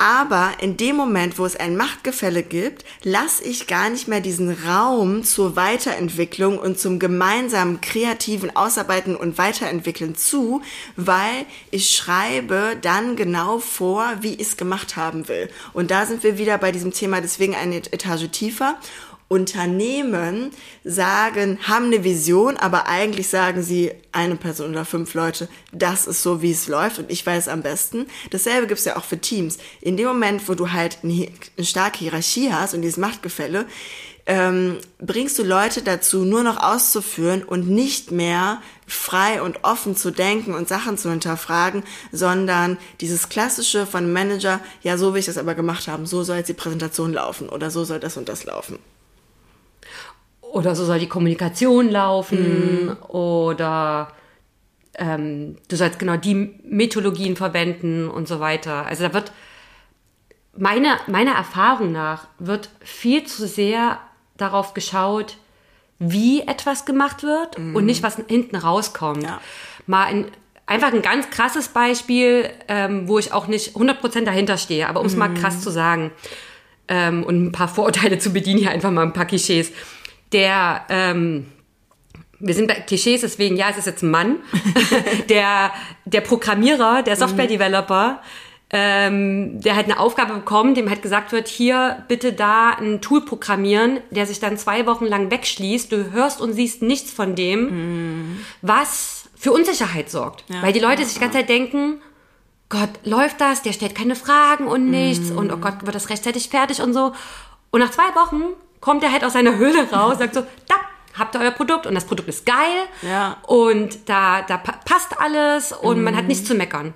aber in dem Moment, wo es ein Machtgefälle gibt, lasse ich gar nicht mehr diesen Raum zur Weiterentwicklung und zum gemeinsamen kreativen Ausarbeiten und Weiterentwickeln zu, weil ich schreibe dann genau vor, wie ich es gemacht haben will. Und da sind wir wieder bei diesem Thema, deswegen eine Etage tiefer. Unternehmen sagen, haben eine Vision, aber eigentlich sagen sie eine Person oder fünf Leute, das ist so, wie es läuft und ich weiß am besten. Dasselbe gibt's ja auch für Teams. In dem Moment, wo du halt eine, starke Hierarchie hast und dieses Machtgefälle, ähm, bringst du Leute dazu, nur noch auszuführen und nicht mehr frei und offen zu denken und Sachen zu hinterfragen, sondern dieses klassische von Manager, ja, so will ich das aber gemacht haben, so soll jetzt die Präsentation laufen oder so soll das und das laufen oder so soll die Kommunikation laufen mhm. oder ähm, du sollst genau die Methodologien verwenden und so weiter. Also da wird meiner, meiner Erfahrung nach wird viel zu sehr darauf geschaut, wie etwas gemacht wird mhm. und nicht, was hinten rauskommt. Ja. Mal ein, einfach ein ganz krasses Beispiel, ähm, wo ich auch nicht 100% dahinter stehe, aber um es mhm. mal krass zu sagen ähm, und ein paar Vorurteile zu bedienen, hier einfach mal ein paar Klischees der, ähm, wir sind bei Klischees, deswegen, ja, es ist jetzt ein Mann, der, der Programmierer, der Software-Developer, ähm, der hat eine Aufgabe bekommen, dem halt gesagt wird, hier bitte da ein Tool programmieren, der sich dann zwei Wochen lang wegschließt. Du hörst und siehst nichts von dem, mm. was für Unsicherheit sorgt. Ja, Weil die Leute ja, sich die ganze Zeit denken, Gott, läuft das? Der stellt keine Fragen und nichts. Mm. Und oh Gott, wird das rechtzeitig fertig und so. Und nach zwei Wochen kommt er halt aus seiner Höhle raus, sagt so, da habt ihr euer Produkt und das Produkt ist geil ja. und da, da passt alles und mhm. man hat nichts zu meckern.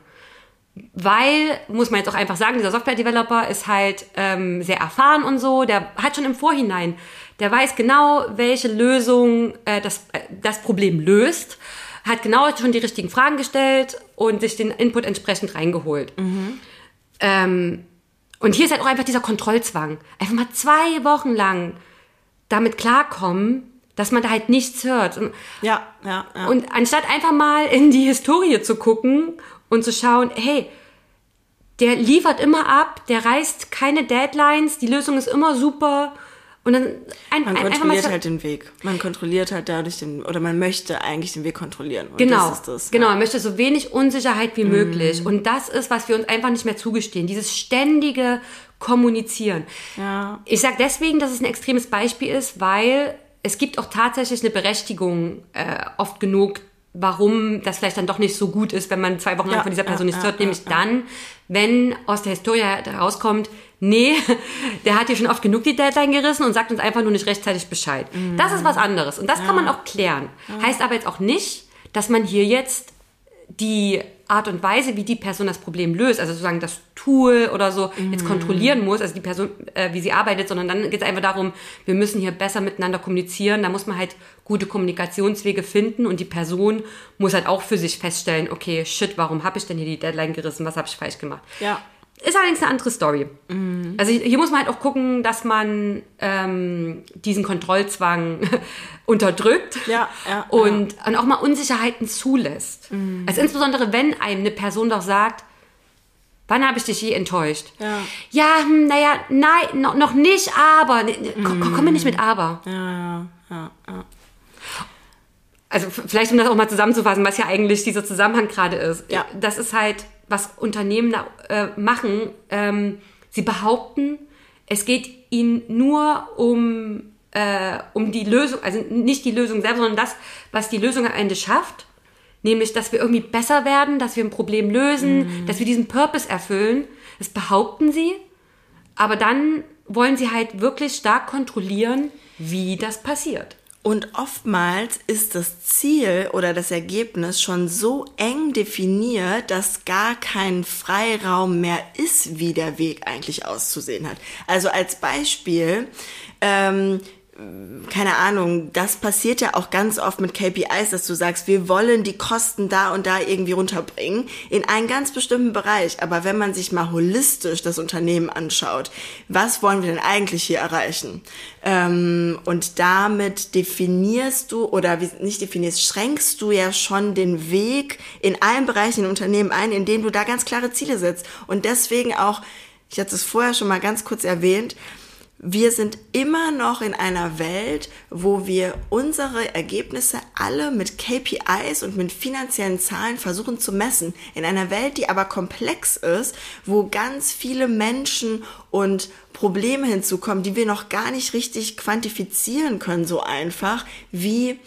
Weil, muss man jetzt auch einfach sagen, dieser Software-Developer ist halt ähm, sehr erfahren und so, der hat schon im Vorhinein, der weiß genau, welche Lösung äh, das, äh, das Problem löst, hat genau schon die richtigen Fragen gestellt und sich den Input entsprechend reingeholt. Mhm. Ähm, und hier ist halt auch einfach dieser Kontrollzwang. Einfach mal zwei Wochen lang damit klarkommen, dass man da halt nichts hört. Ja, ja, ja. Und anstatt einfach mal in die Historie zu gucken und zu schauen, hey, der liefert immer ab, der reißt keine Deadlines, die Lösung ist immer super und dann ein, man ein, kontrolliert halt den Weg. Man kontrolliert halt dadurch den, oder man möchte eigentlich den Weg kontrollieren. Und genau, das das, genau. Ja. Man möchte so wenig Unsicherheit wie mm. möglich. Und das ist, was wir uns einfach nicht mehr zugestehen. Dieses ständige Kommunizieren. Ja. Ich sage deswegen, dass es ein extremes Beispiel ist, weil es gibt auch tatsächlich eine Berechtigung äh, oft genug, warum das vielleicht dann doch nicht so gut ist, wenn man zwei Wochen lang von dieser Person ja, nichts hört, nämlich dann, wenn aus der Historie herauskommt, nee, der hat hier schon oft genug die Deadline gerissen und sagt uns einfach nur nicht rechtzeitig Bescheid. Mhm. Das ist was anderes und das kann man auch klären. Heißt aber jetzt auch nicht, dass man hier jetzt die Art und Weise, wie die Person das Problem löst, also sozusagen das Tool oder so, mhm. jetzt kontrollieren muss, also die Person, äh, wie sie arbeitet, sondern dann geht es einfach darum, wir müssen hier besser miteinander kommunizieren. Da muss man halt gute Kommunikationswege finden und die Person muss halt auch für sich feststellen, okay, shit, warum habe ich denn hier die Deadline gerissen? Was habe ich falsch gemacht? Ja. Ist allerdings eine andere Story. Mhm. Also hier muss man halt auch gucken, dass man ähm, diesen Kontrollzwang unterdrückt ja, ja, und, ja. und auch mal Unsicherheiten zulässt. Mhm. Also insbesondere, wenn einem eine Person doch sagt, wann habe ich dich je enttäuscht? Ja, ja hm, naja, nein, noch, noch nicht, aber. Komm, mhm. komm mir nicht mit aber. Ja, ja. ja also vielleicht um das auch mal zusammenzufassen, was ja eigentlich dieser Zusammenhang gerade ist. Ja. Das ist halt was Unternehmen äh, machen. Ähm, sie behaupten, es geht ihnen nur um, äh, um die Lösung, also nicht die Lösung selbst, sondern das, was die Lösung am Ende schafft. nämlich, dass wir irgendwie besser werden, dass wir ein Problem lösen, Mhm. dass wir diesen Purpose erfüllen. Das behaupten sie, aber dann wollen sie halt wirklich stark kontrollieren, wie das passiert. Und oftmals ist das Ziel oder das Ergebnis schon so eng definiert, dass gar kein Freiraum mehr ist, wie der Weg eigentlich auszusehen hat. Also als Beispiel, ähm, keine Ahnung, das passiert ja auch ganz oft mit KPIs, dass du sagst, wir wollen die Kosten da und da irgendwie runterbringen in einen ganz bestimmten Bereich. Aber wenn man sich mal holistisch das Unternehmen anschaut, was wollen wir denn eigentlich hier erreichen? Ähm, und damit definierst du oder wie, nicht definierst, schränkst du ja schon den Weg in allen Bereichen im Unternehmen ein, in denen du da ganz klare Ziele setzt. Und deswegen auch, ich hatte es vorher schon mal ganz kurz erwähnt, wir sind immer noch in einer Welt, wo wir unsere Ergebnisse alle mit KPIs und mit finanziellen Zahlen versuchen zu messen. In einer Welt, die aber komplex ist, wo ganz viele Menschen und Probleme hinzukommen, die wir noch gar nicht richtig quantifizieren können, so einfach wie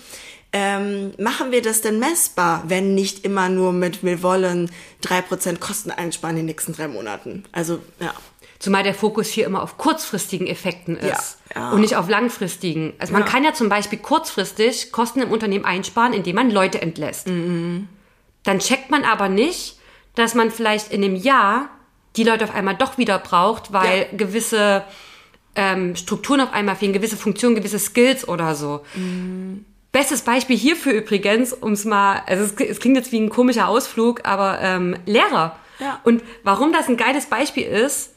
ähm, machen wir das denn messbar, wenn nicht immer nur mit, wir wollen drei Prozent Kosten einsparen in den nächsten drei Monaten? Also, ja. Zumal der Fokus hier immer auf kurzfristigen Effekten ist Ja, ja. und nicht auf langfristigen. Also man Ja. kann ja zum Beispiel kurzfristig Kosten im Unternehmen einsparen, indem man Leute entlässt. Mhm. Dann checkt man aber nicht, dass man vielleicht in einem Jahr die Leute auf einmal doch wieder braucht, weil gewisse ähm, Strukturen auf einmal fehlen, gewisse Funktionen, gewisse Skills oder so. Bestes Beispiel hierfür übrigens, um es mal, also es, es klingt jetzt wie ein komischer Ausflug, aber ähm, Lehrer. Ja. Und warum das ein geiles Beispiel ist,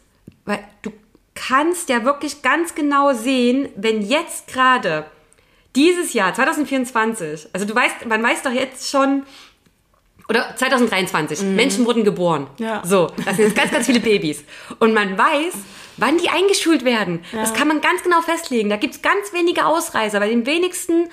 weil du kannst ja wirklich ganz genau sehen, wenn jetzt gerade dieses Jahr, 2024, also du weißt, man weiß doch jetzt schon, oder 2023, Menschen wurden geboren. Ja. So, das sind jetzt ganz, ganz viele Babys. Und man weiß, wann die eingeschult werden. Das kann man ganz genau festlegen. Da gibt's ganz wenige Ausreißer. Bei den wenigsten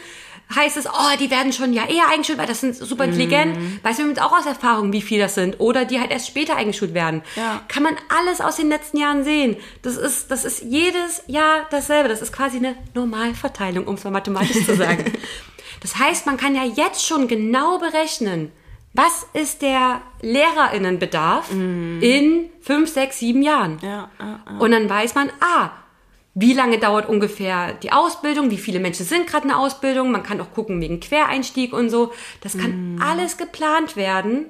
heißt es, oh, die werden schon ja eher eingeschult, weil das sind super intelligent. Weiß man jetzt auch aus Erfahrung, wie viel das sind. Oder die halt erst später eingeschult werden. Ja. Kann man alles aus den letzten Jahren sehen. Das ist, das ist jedes Jahr dasselbe. Das ist quasi eine Normalverteilung, um es mal mathematisch zu sagen. Das heißt, man kann ja jetzt schon genau berechnen, was ist der Lehrerinnenbedarf in fünf, sechs, sieben Jahren. Ja, ja, Und dann weiß man, ah, wie lange dauert ungefähr die Ausbildung, wie viele Menschen sind gerade in der Ausbildung, man kann auch gucken wegen Quereinstieg und so. Das kann alles geplant werden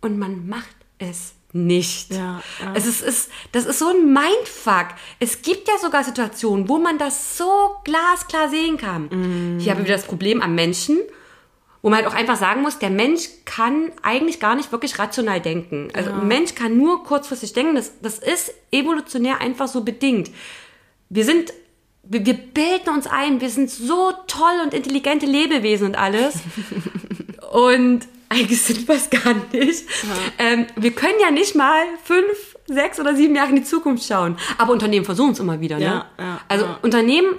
und man macht es nicht. Ja, ja. Es ist, ist, das ist so ein Mindfuck. Es gibt ja sogar Situationen, wo man das so glasklar sehen kann. Hier haben wir wieder das Problem am Menschen, wo man halt auch einfach sagen muss, der Mensch kann eigentlich gar nicht wirklich rational denken. Also ein Mensch kann nur kurzfristig denken. Das, das ist evolutionär einfach so bedingt. Wir sind, wir, wir bilden uns ein, wir sind so toll und intelligente Lebewesen und alles. und eigentlich sind wir es gar nicht. Ähm, wir können ja nicht mal fünf, sechs oder sieben Jahre in die Zukunft schauen. Aber Unternehmen versuchen es immer wieder. Ne? Ja, ja, also ja. Unternehmen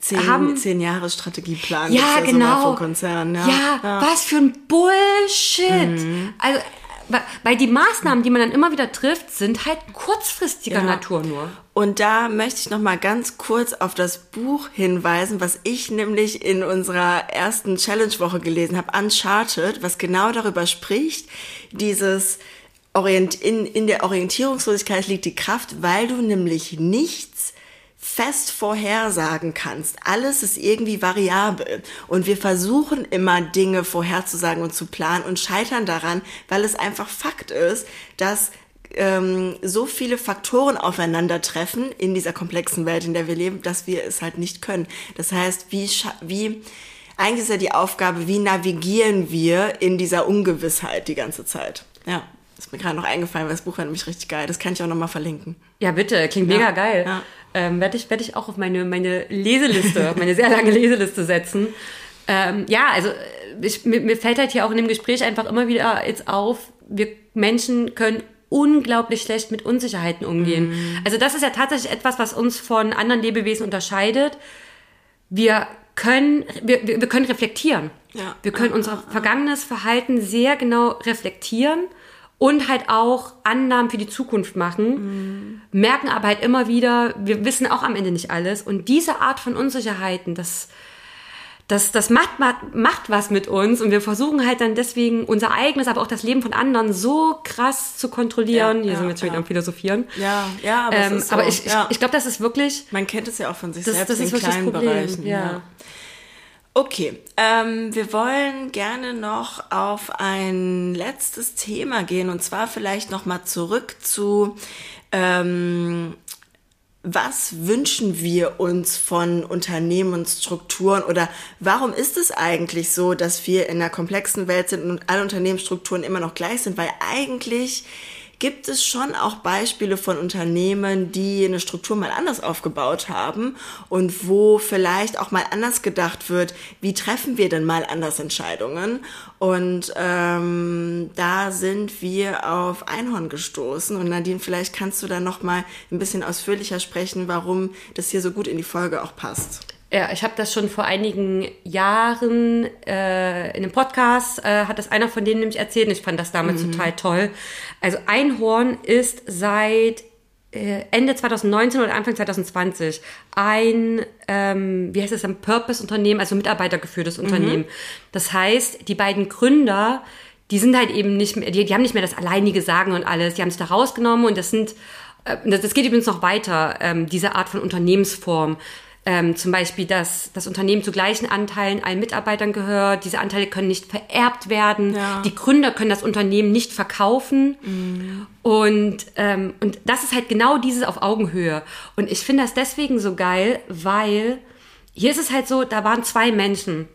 Zehn, haben zehn Jahre Strategieplan. ja, sogar genau. Von Konzernen. Ja, Ja, was für ein Bullshit. Also, weil- die Maßnahmen, die man dann immer wieder trifft, sind halt kurzfristiger Ja. Natur nur. Und da möchte ich noch mal ganz kurz auf das Buch hinweisen, was ich nämlich in unserer ersten Challenge-Woche gelesen habe, Uncharted, was genau darüber spricht, dieses Orient in, in der Orientierungslosigkeit liegt die Kraft, weil du nämlich nichts fest vorhersagen kannst. Alles ist irgendwie variabel. Und wir versuchen immer Dinge vorherzusagen und zu planen und scheitern daran, weil es einfach Fakt ist, dass ähm, so viele Faktoren aufeinandertreffen in dieser komplexen Welt, in der wir leben, dass wir es halt nicht können. Das heißt, wie, wie eigentlich ist ja die Aufgabe, wie navigieren wir in dieser Ungewissheit die ganze Zeit. Ja, ist mir gerade noch eingefallen, weil das Buch war nämlich richtig geil. Das kann ich auch noch mal verlinken. Ja, bitte, klingt mega Ja, geil. ja. Ähm, Werde ich, werd ich auch auf meine, meine Leseliste, meine sehr lange Leseliste setzen. Ähm, ja, also äh, ich, mir, mir fällt halt hier auch in dem Gespräch einfach immer wieder jetzt auf, wir Menschen können unglaublich schlecht mit Unsicherheiten umgehen. Mhm. Also das ist ja tatsächlich etwas, was uns von anderen Lebewesen unterscheidet. Wir können, wir wir können reflektieren. Ja. Wir können unser vergangenes Verhalten sehr genau reflektieren und halt auch Annahmen für die Zukunft machen, merken aber halt immer wieder, wir wissen auch am Ende nicht alles. Und diese Art von Unsicherheiten, das, das, das macht, macht, macht was mit uns und wir versuchen halt dann deswegen unser eigenes, aber auch das Leben von anderen so krass zu kontrollieren. Ja, Hier ja, sind wir jetzt wieder am Philosophieren. Ja, ja, aber, ähm, so, aber ich, ja. ich, ich glaube, das ist wirklich. Man kennt es ja auch von sich das, selbst das in kleinen Bereichen. Ja. Okay, ähm, wir wollen gerne noch auf ein letztes Thema gehen und zwar vielleicht noch mal zurück zu ähm, was wünschen wir uns von Unternehmensstrukturen oder warum ist es eigentlich so, dass wir in einer komplexen Welt sind und alle Unternehmensstrukturen immer noch gleich sind? Weil eigentlich gibt es schon auch Beispiele von Unternehmen, die eine Struktur mal anders aufgebaut haben und wo vielleicht auch mal anders gedacht wird, wie treffen wir denn mal anders Entscheidungen? Und ähm, da sind wir auf Einhorn gestoßen. Und Nadine, vielleicht kannst du da noch mal ein bisschen ausführlicher sprechen, warum das hier so gut in die Folge auch passt. Ja, ich habe das schon vor einigen Jahren äh, in einem Podcast, äh, hat das einer von denen nämlich erzählt und ich fand das damals mhm. total toll. Also Einhorn ist seit äh, Ende 2019 oder Anfang 2020 ein, ähm, wie heißt das, ein Purpose-Unternehmen, also mitarbeitergeführtes mhm. Unternehmen. Das heißt, die beiden Gründer, die sind halt eben nicht mehr, die, die haben nicht mehr das alleinige Sagen und alles, die haben es da rausgenommen und das sind, äh, das, das geht übrigens noch weiter, ähm, diese Art von Unternehmensform ähm, zum Beispiel, dass das Unternehmen zu gleichen Anteilen allen Mitarbeitern gehört. Diese Anteile können nicht vererbt werden. Ja. Die Gründer können das Unternehmen nicht verkaufen. Mhm. Und, ähm, und das ist halt genau dieses auf Augenhöhe. Und ich finde das deswegen so geil, weil hier ist es halt so, da waren zwei Menschen,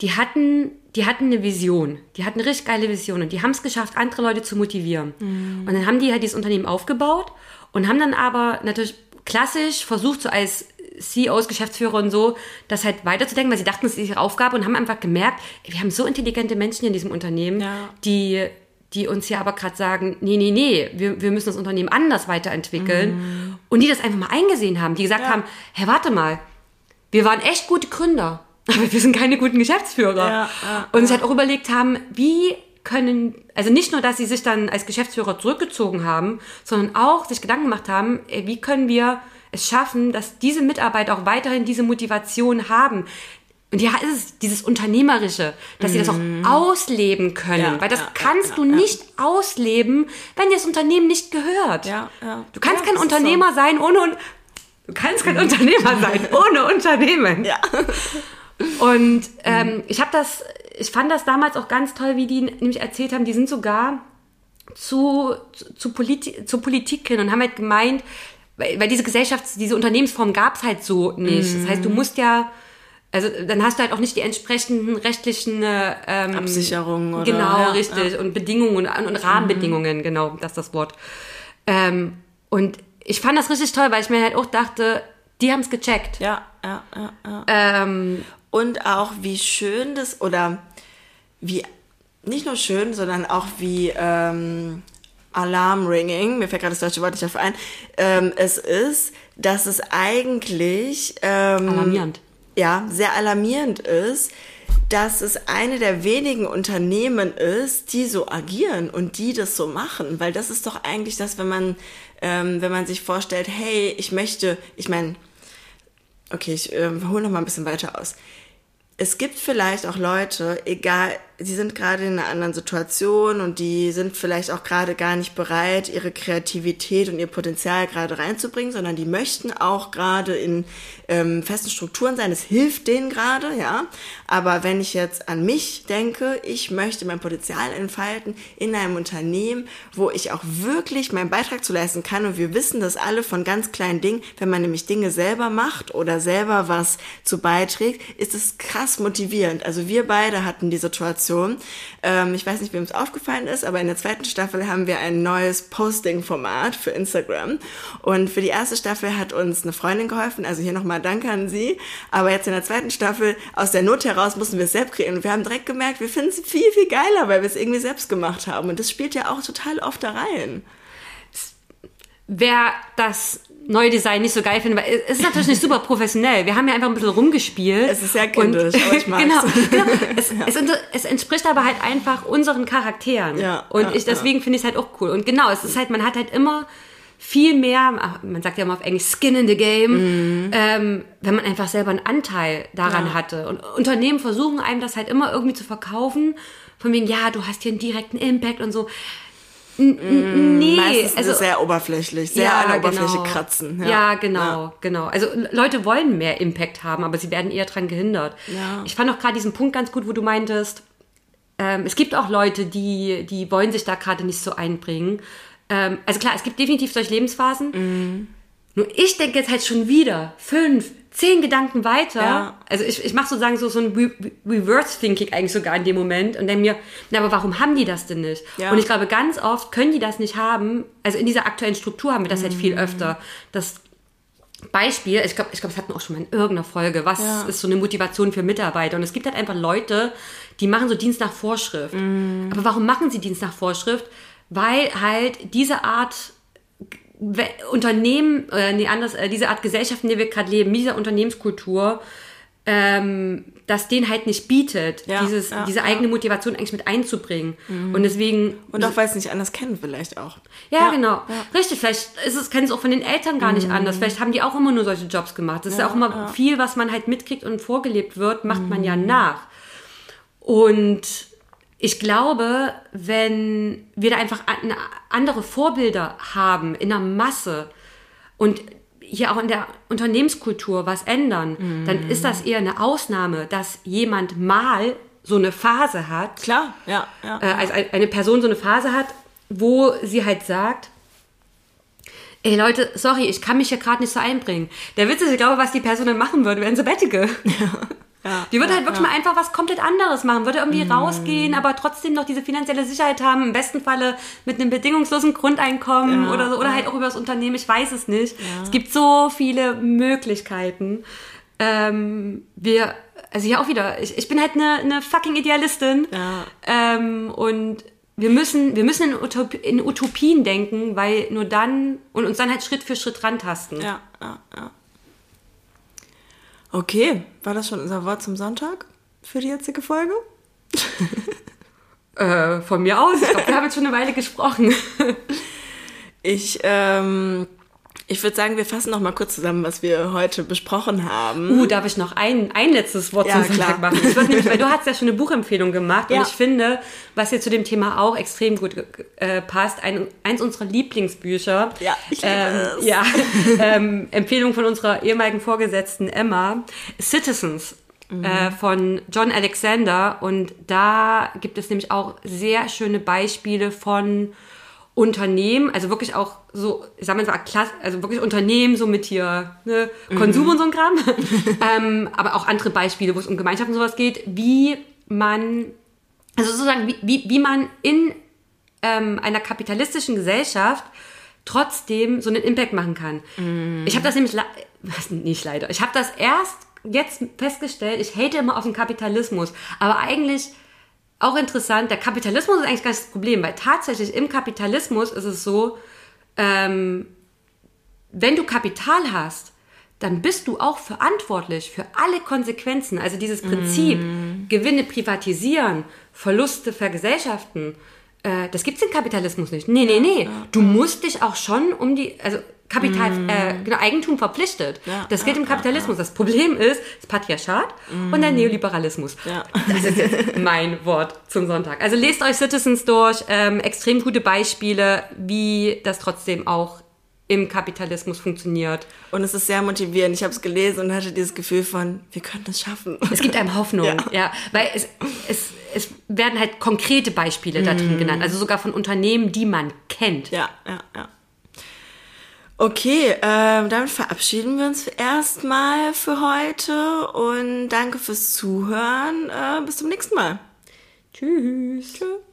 die hatten, die hatten eine Vision. Die hatten eine richtig geile Vision und die haben es geschafft, andere Leute zu motivieren. Mhm. Und dann haben die halt dieses Unternehmen aufgebaut und haben dann aber natürlich klassisch versucht, so als CEOs, Geschäftsführer und so, das halt weiterzudenken, weil sie dachten, es ist ihre Aufgabe und haben einfach gemerkt, wir haben so intelligente Menschen in diesem Unternehmen, ja. die die uns hier aber gerade sagen, nee, nee, nee, wir, wir müssen das Unternehmen anders weiterentwickeln. Mhm. Und die das einfach mal eingesehen haben, die gesagt ja. haben, hey, warte mal, wir waren echt gute Gründer, aber wir sind keine guten Geschäftsführer. Ja, und sich halt auch überlegt haben, wie können, also nicht nur, dass sie sich dann als Geschäftsführer zurückgezogen haben, sondern auch sich Gedanken gemacht haben, wie können wir es schaffen, dass diese Mitarbeiter auch weiterhin diese Motivation haben. Und ja, ist es dieses Unternehmerische, dass sie das auch mhm. ausleben können. Ja, weil das ja, kannst ja, du nicht ausleben, wenn dir das Unternehmen nicht gehört. Du kannst kein Unternehmer so. sein ohne du kannst kein Unternehmer sein ohne Unternehmen. Ja. Und ähm, ich habe das, ich fand das damals auch ganz toll, wie die nämlich erzählt haben, die sind sogar zu, zu, zu, Politi zu Politik hin und haben halt gemeint, weil, weil diese Gesellschafts-, diese Unternehmensform gab es halt so nicht. Mhm. Das heißt, du musst ja, also dann hast du halt auch nicht die entsprechenden rechtlichen ähm, Absicherungen oder genau ja, richtig ja. und Bedingungen und, und Rahmenbedingungen mhm. genau das ist das Wort ähm, und ich fand das richtig toll weil ich mir halt auch dachte die haben es gecheckt ja ja ja, ja. Ähm, und auch wie schön das oder wie nicht nur schön sondern auch wie ähm, Alarm-Ringing, mir fällt gerade das deutsche Wort nicht dafür ein, ähm, es ist, dass es eigentlich ähm, alarmierend. Ja, sehr alarmierend ist, dass es eine der wenigen Unternehmen ist, die so agieren und die das so machen, weil das ist doch eigentlich das, wenn man ähm, wenn man sich vorstellt, hey, ich möchte, ich meine, okay, ich äh, hole noch mal ein bisschen weiter aus. Es gibt vielleicht auch Leute, egal sie sind gerade in einer anderen Situation und die sind vielleicht auch gerade gar nicht bereit, ihre Kreativität und ihr Potenzial gerade reinzubringen, sondern die möchten auch gerade in ähm, festen Strukturen sein. Es hilft denen gerade, ja. Aber wenn ich jetzt an mich denke, ich möchte mein Potenzial entfalten in einem Unternehmen, wo ich auch wirklich meinen Beitrag zu leisten kann. Und wir wissen das alle von ganz kleinen Dingen. Wenn man nämlich Dinge selber macht oder selber was zu beiträgt, ist es krass motivierend. Also wir beide hatten die Situation, Situation. Ähm, ich weiß nicht, wem es aufgefallen ist, aber in der zweiten Staffel haben wir ein neues Posting-Format für Instagram. Und für die erste Staffel hat uns eine Freundin geholfen. Also hier nochmal Danke an sie. Aber jetzt in der zweiten Staffel, aus der Not heraus, mussten wir es selbst kreieren. Und wir haben direkt gemerkt, wir finden es viel, viel geiler, weil wir es irgendwie selbst gemacht haben. Und das spielt ja auch total oft da rein. Wer das neue Design nicht so geil finde, weil es ist natürlich nicht super professionell. Wir haben ja einfach ein bisschen rumgespielt. Es ist sehr kindisch, und, aber ich mag's. genau, genau. Es, ja. es, es, entspricht aber halt einfach unseren Charakteren. Ja, und ja, ich, deswegen ja. finde ich es halt auch cool. Und genau, es ist halt, man hat halt immer viel mehr, man sagt ja immer auf Englisch Skin in the Game, ähm, wenn man einfach selber einen Anteil daran Ja. hatte. Und Unternehmen versuchen einem das halt immer irgendwie zu verkaufen, von wegen, ja, du hast hier einen direkten Impact und so. N n- nee, Meistens also sehr oberflächlich, sehr an der Oberfläche kratzen. Ja, genau, genau. Also Leute wollen mehr Impact haben, aber sie werden eher dran gehindert. Ja. Ich fand auch gerade diesen Punkt ganz gut, wo du meintest, ähm, es gibt auch Leute, die, die wollen sich da gerade nicht so einbringen. Ähm, also klar, es gibt definitiv solche Lebensphasen. Mhm. Nur ich denke jetzt halt schon wieder fünf, zehn Gedanken weiter. Ja. Also ich, ich mache sozusagen so, so ein Re Re- Reverse-Thinking eigentlich sogar in dem Moment und denke mir, na, aber warum haben die das denn nicht? Ja. Und ich glaube, ganz oft können die das nicht haben. Also in dieser aktuellen Struktur haben wir das halt Mhm. viel öfter. Das Beispiel, ich glaube, ich glaube, das hatten wir auch schon mal in irgendeiner Folge. Was Ja. ist so eine Motivation für Mitarbeiter? Und es gibt halt einfach Leute, die machen so Dienst nach Vorschrift. Mhm. Aber warum machen sie Dienst nach Vorschrift? Weil halt diese Art Unternehmen, äh, nee, anders, äh, diese Art Gesellschaft, in der wir gerade leben, diese Unternehmenskultur, ähm, das denen halt nicht bietet, Ja, dieses, ja, diese ja. eigene Motivation eigentlich mit einzubringen. Und deswegen Und auch weil es nicht anders kennen vielleicht auch. ja, genau. Richtig, vielleicht ist es, kennen es auch von den Eltern gar nicht anders. Vielleicht haben die auch immer nur solche Jobs gemacht. Das ist ja auch immer viel, was man halt mitkriegt und vorgelebt wird, macht man ja nach. Und ich glaube, wenn wir da einfach an- andere Vorbilder haben in der Masse und hier auch in der Unternehmenskultur was ändern, dann ist das eher eine Ausnahme, dass jemand mal so eine Phase hat, Klar, ja, ja. äh, als ein- eine Person so eine Phase hat, wo sie halt sagt, ey Leute, sorry, ich kann mich hier gerade nicht so einbringen. Der Witz ist, ich glaube, was die Person dann machen würde, wäre ein Sabbatical. ja, Die würde ja, halt wirklich ja. mal einfach was komplett anderes machen, würde irgendwie rausgehen, aber trotzdem noch diese finanzielle Sicherheit haben, im besten Falle mit einem bedingungslosen Grundeinkommen Ja, oder so, oder ja. halt auch über das Unternehmen, ich weiß es nicht. Es gibt so viele Möglichkeiten. Ähm, wir, also hier auch wieder, ich, ich bin halt eine, eine fucking Idealistin. Ja. Ähm, und wir müssen, wir müssen in, Utop in Utopien denken, weil nur dann und uns dann halt Schritt für Schritt rantasten. Ja, ja, ja. Okay, war das schon unser Wort zum Sonntag für die jetzige Folge? Äh, von mir aus. Ich glaube, wir haben jetzt schon eine Weile gesprochen. Ich, ähm, ich würde sagen, wir fassen noch mal kurz zusammen, was wir heute besprochen haben. Uh, darf ich noch ein, ein letztes Wort Ja, zum Sonntag machen? Ich nämlich, weil du hast ja schon eine Buchempfehlung gemacht Ja. und ich finde, was jetzt zu dem Thema auch extrem gut äh, passt, ein, eins unserer Lieblingsbücher. Ja, ich ähm, es. Ja, ähm, Empfehlung von unserer ehemaligen Vorgesetzten Emma, Citizens. Mhm. Äh, von John Alexander und da gibt es nämlich auch sehr schöne Beispiele von Unternehmen, also wirklich auch so, ich sag mal, so also wirklich Unternehmen so mit hier ne, Konsum und so ein Kram, ähm, aber auch andere Beispiele, wo es um Gemeinschaft und sowas geht, wie man, also sozusagen, wie, wie, wie man in ähm, einer kapitalistischen Gesellschaft trotzdem so einen Impact machen kann. Ich habe das nämlich, was, nicht leider, ich habe das erst jetzt festgestellt, ich hate immer auf den Kapitalismus, aber eigentlich auch interessant, der Kapitalismus ist eigentlich gar nicht das Problem, weil tatsächlich im Kapitalismus ist es so, ähm, wenn du Kapital hast, dann bist du auch verantwortlich für alle Konsequenzen. Also dieses Prinzip, Gewinne privatisieren, Verluste vergesellschaften, äh, das gibt's im Kapitalismus nicht. Nee, nee, nee. Du musst dich auch schon um die, also Kapital, äh, genau, Eigentum verpflichtet. Ja, das gilt ja, im Kapitalismus. Das Problem ist das Patriarchat und der Neoliberalismus. Ja. Das ist jetzt mein Wort zum Sonntag. Also lest euch Citizens durch. Ähm, extrem gute Beispiele, wie das trotzdem auch im Kapitalismus funktioniert. Und es ist sehr motivierend. Ich habe es gelesen und hatte dieses Gefühl von, wir können es schaffen. Es gibt einem Hoffnung, ja. Ja. weil es, es, es werden halt konkrete Beispiele da drin genannt, also sogar von Unternehmen, die man kennt. Ja, ja, ja. Okay, ähm, damit verabschieden wir uns erstmal für heute und danke fürs Zuhören. Äh, bis zum nächsten Mal. Tschüss. Tschüss.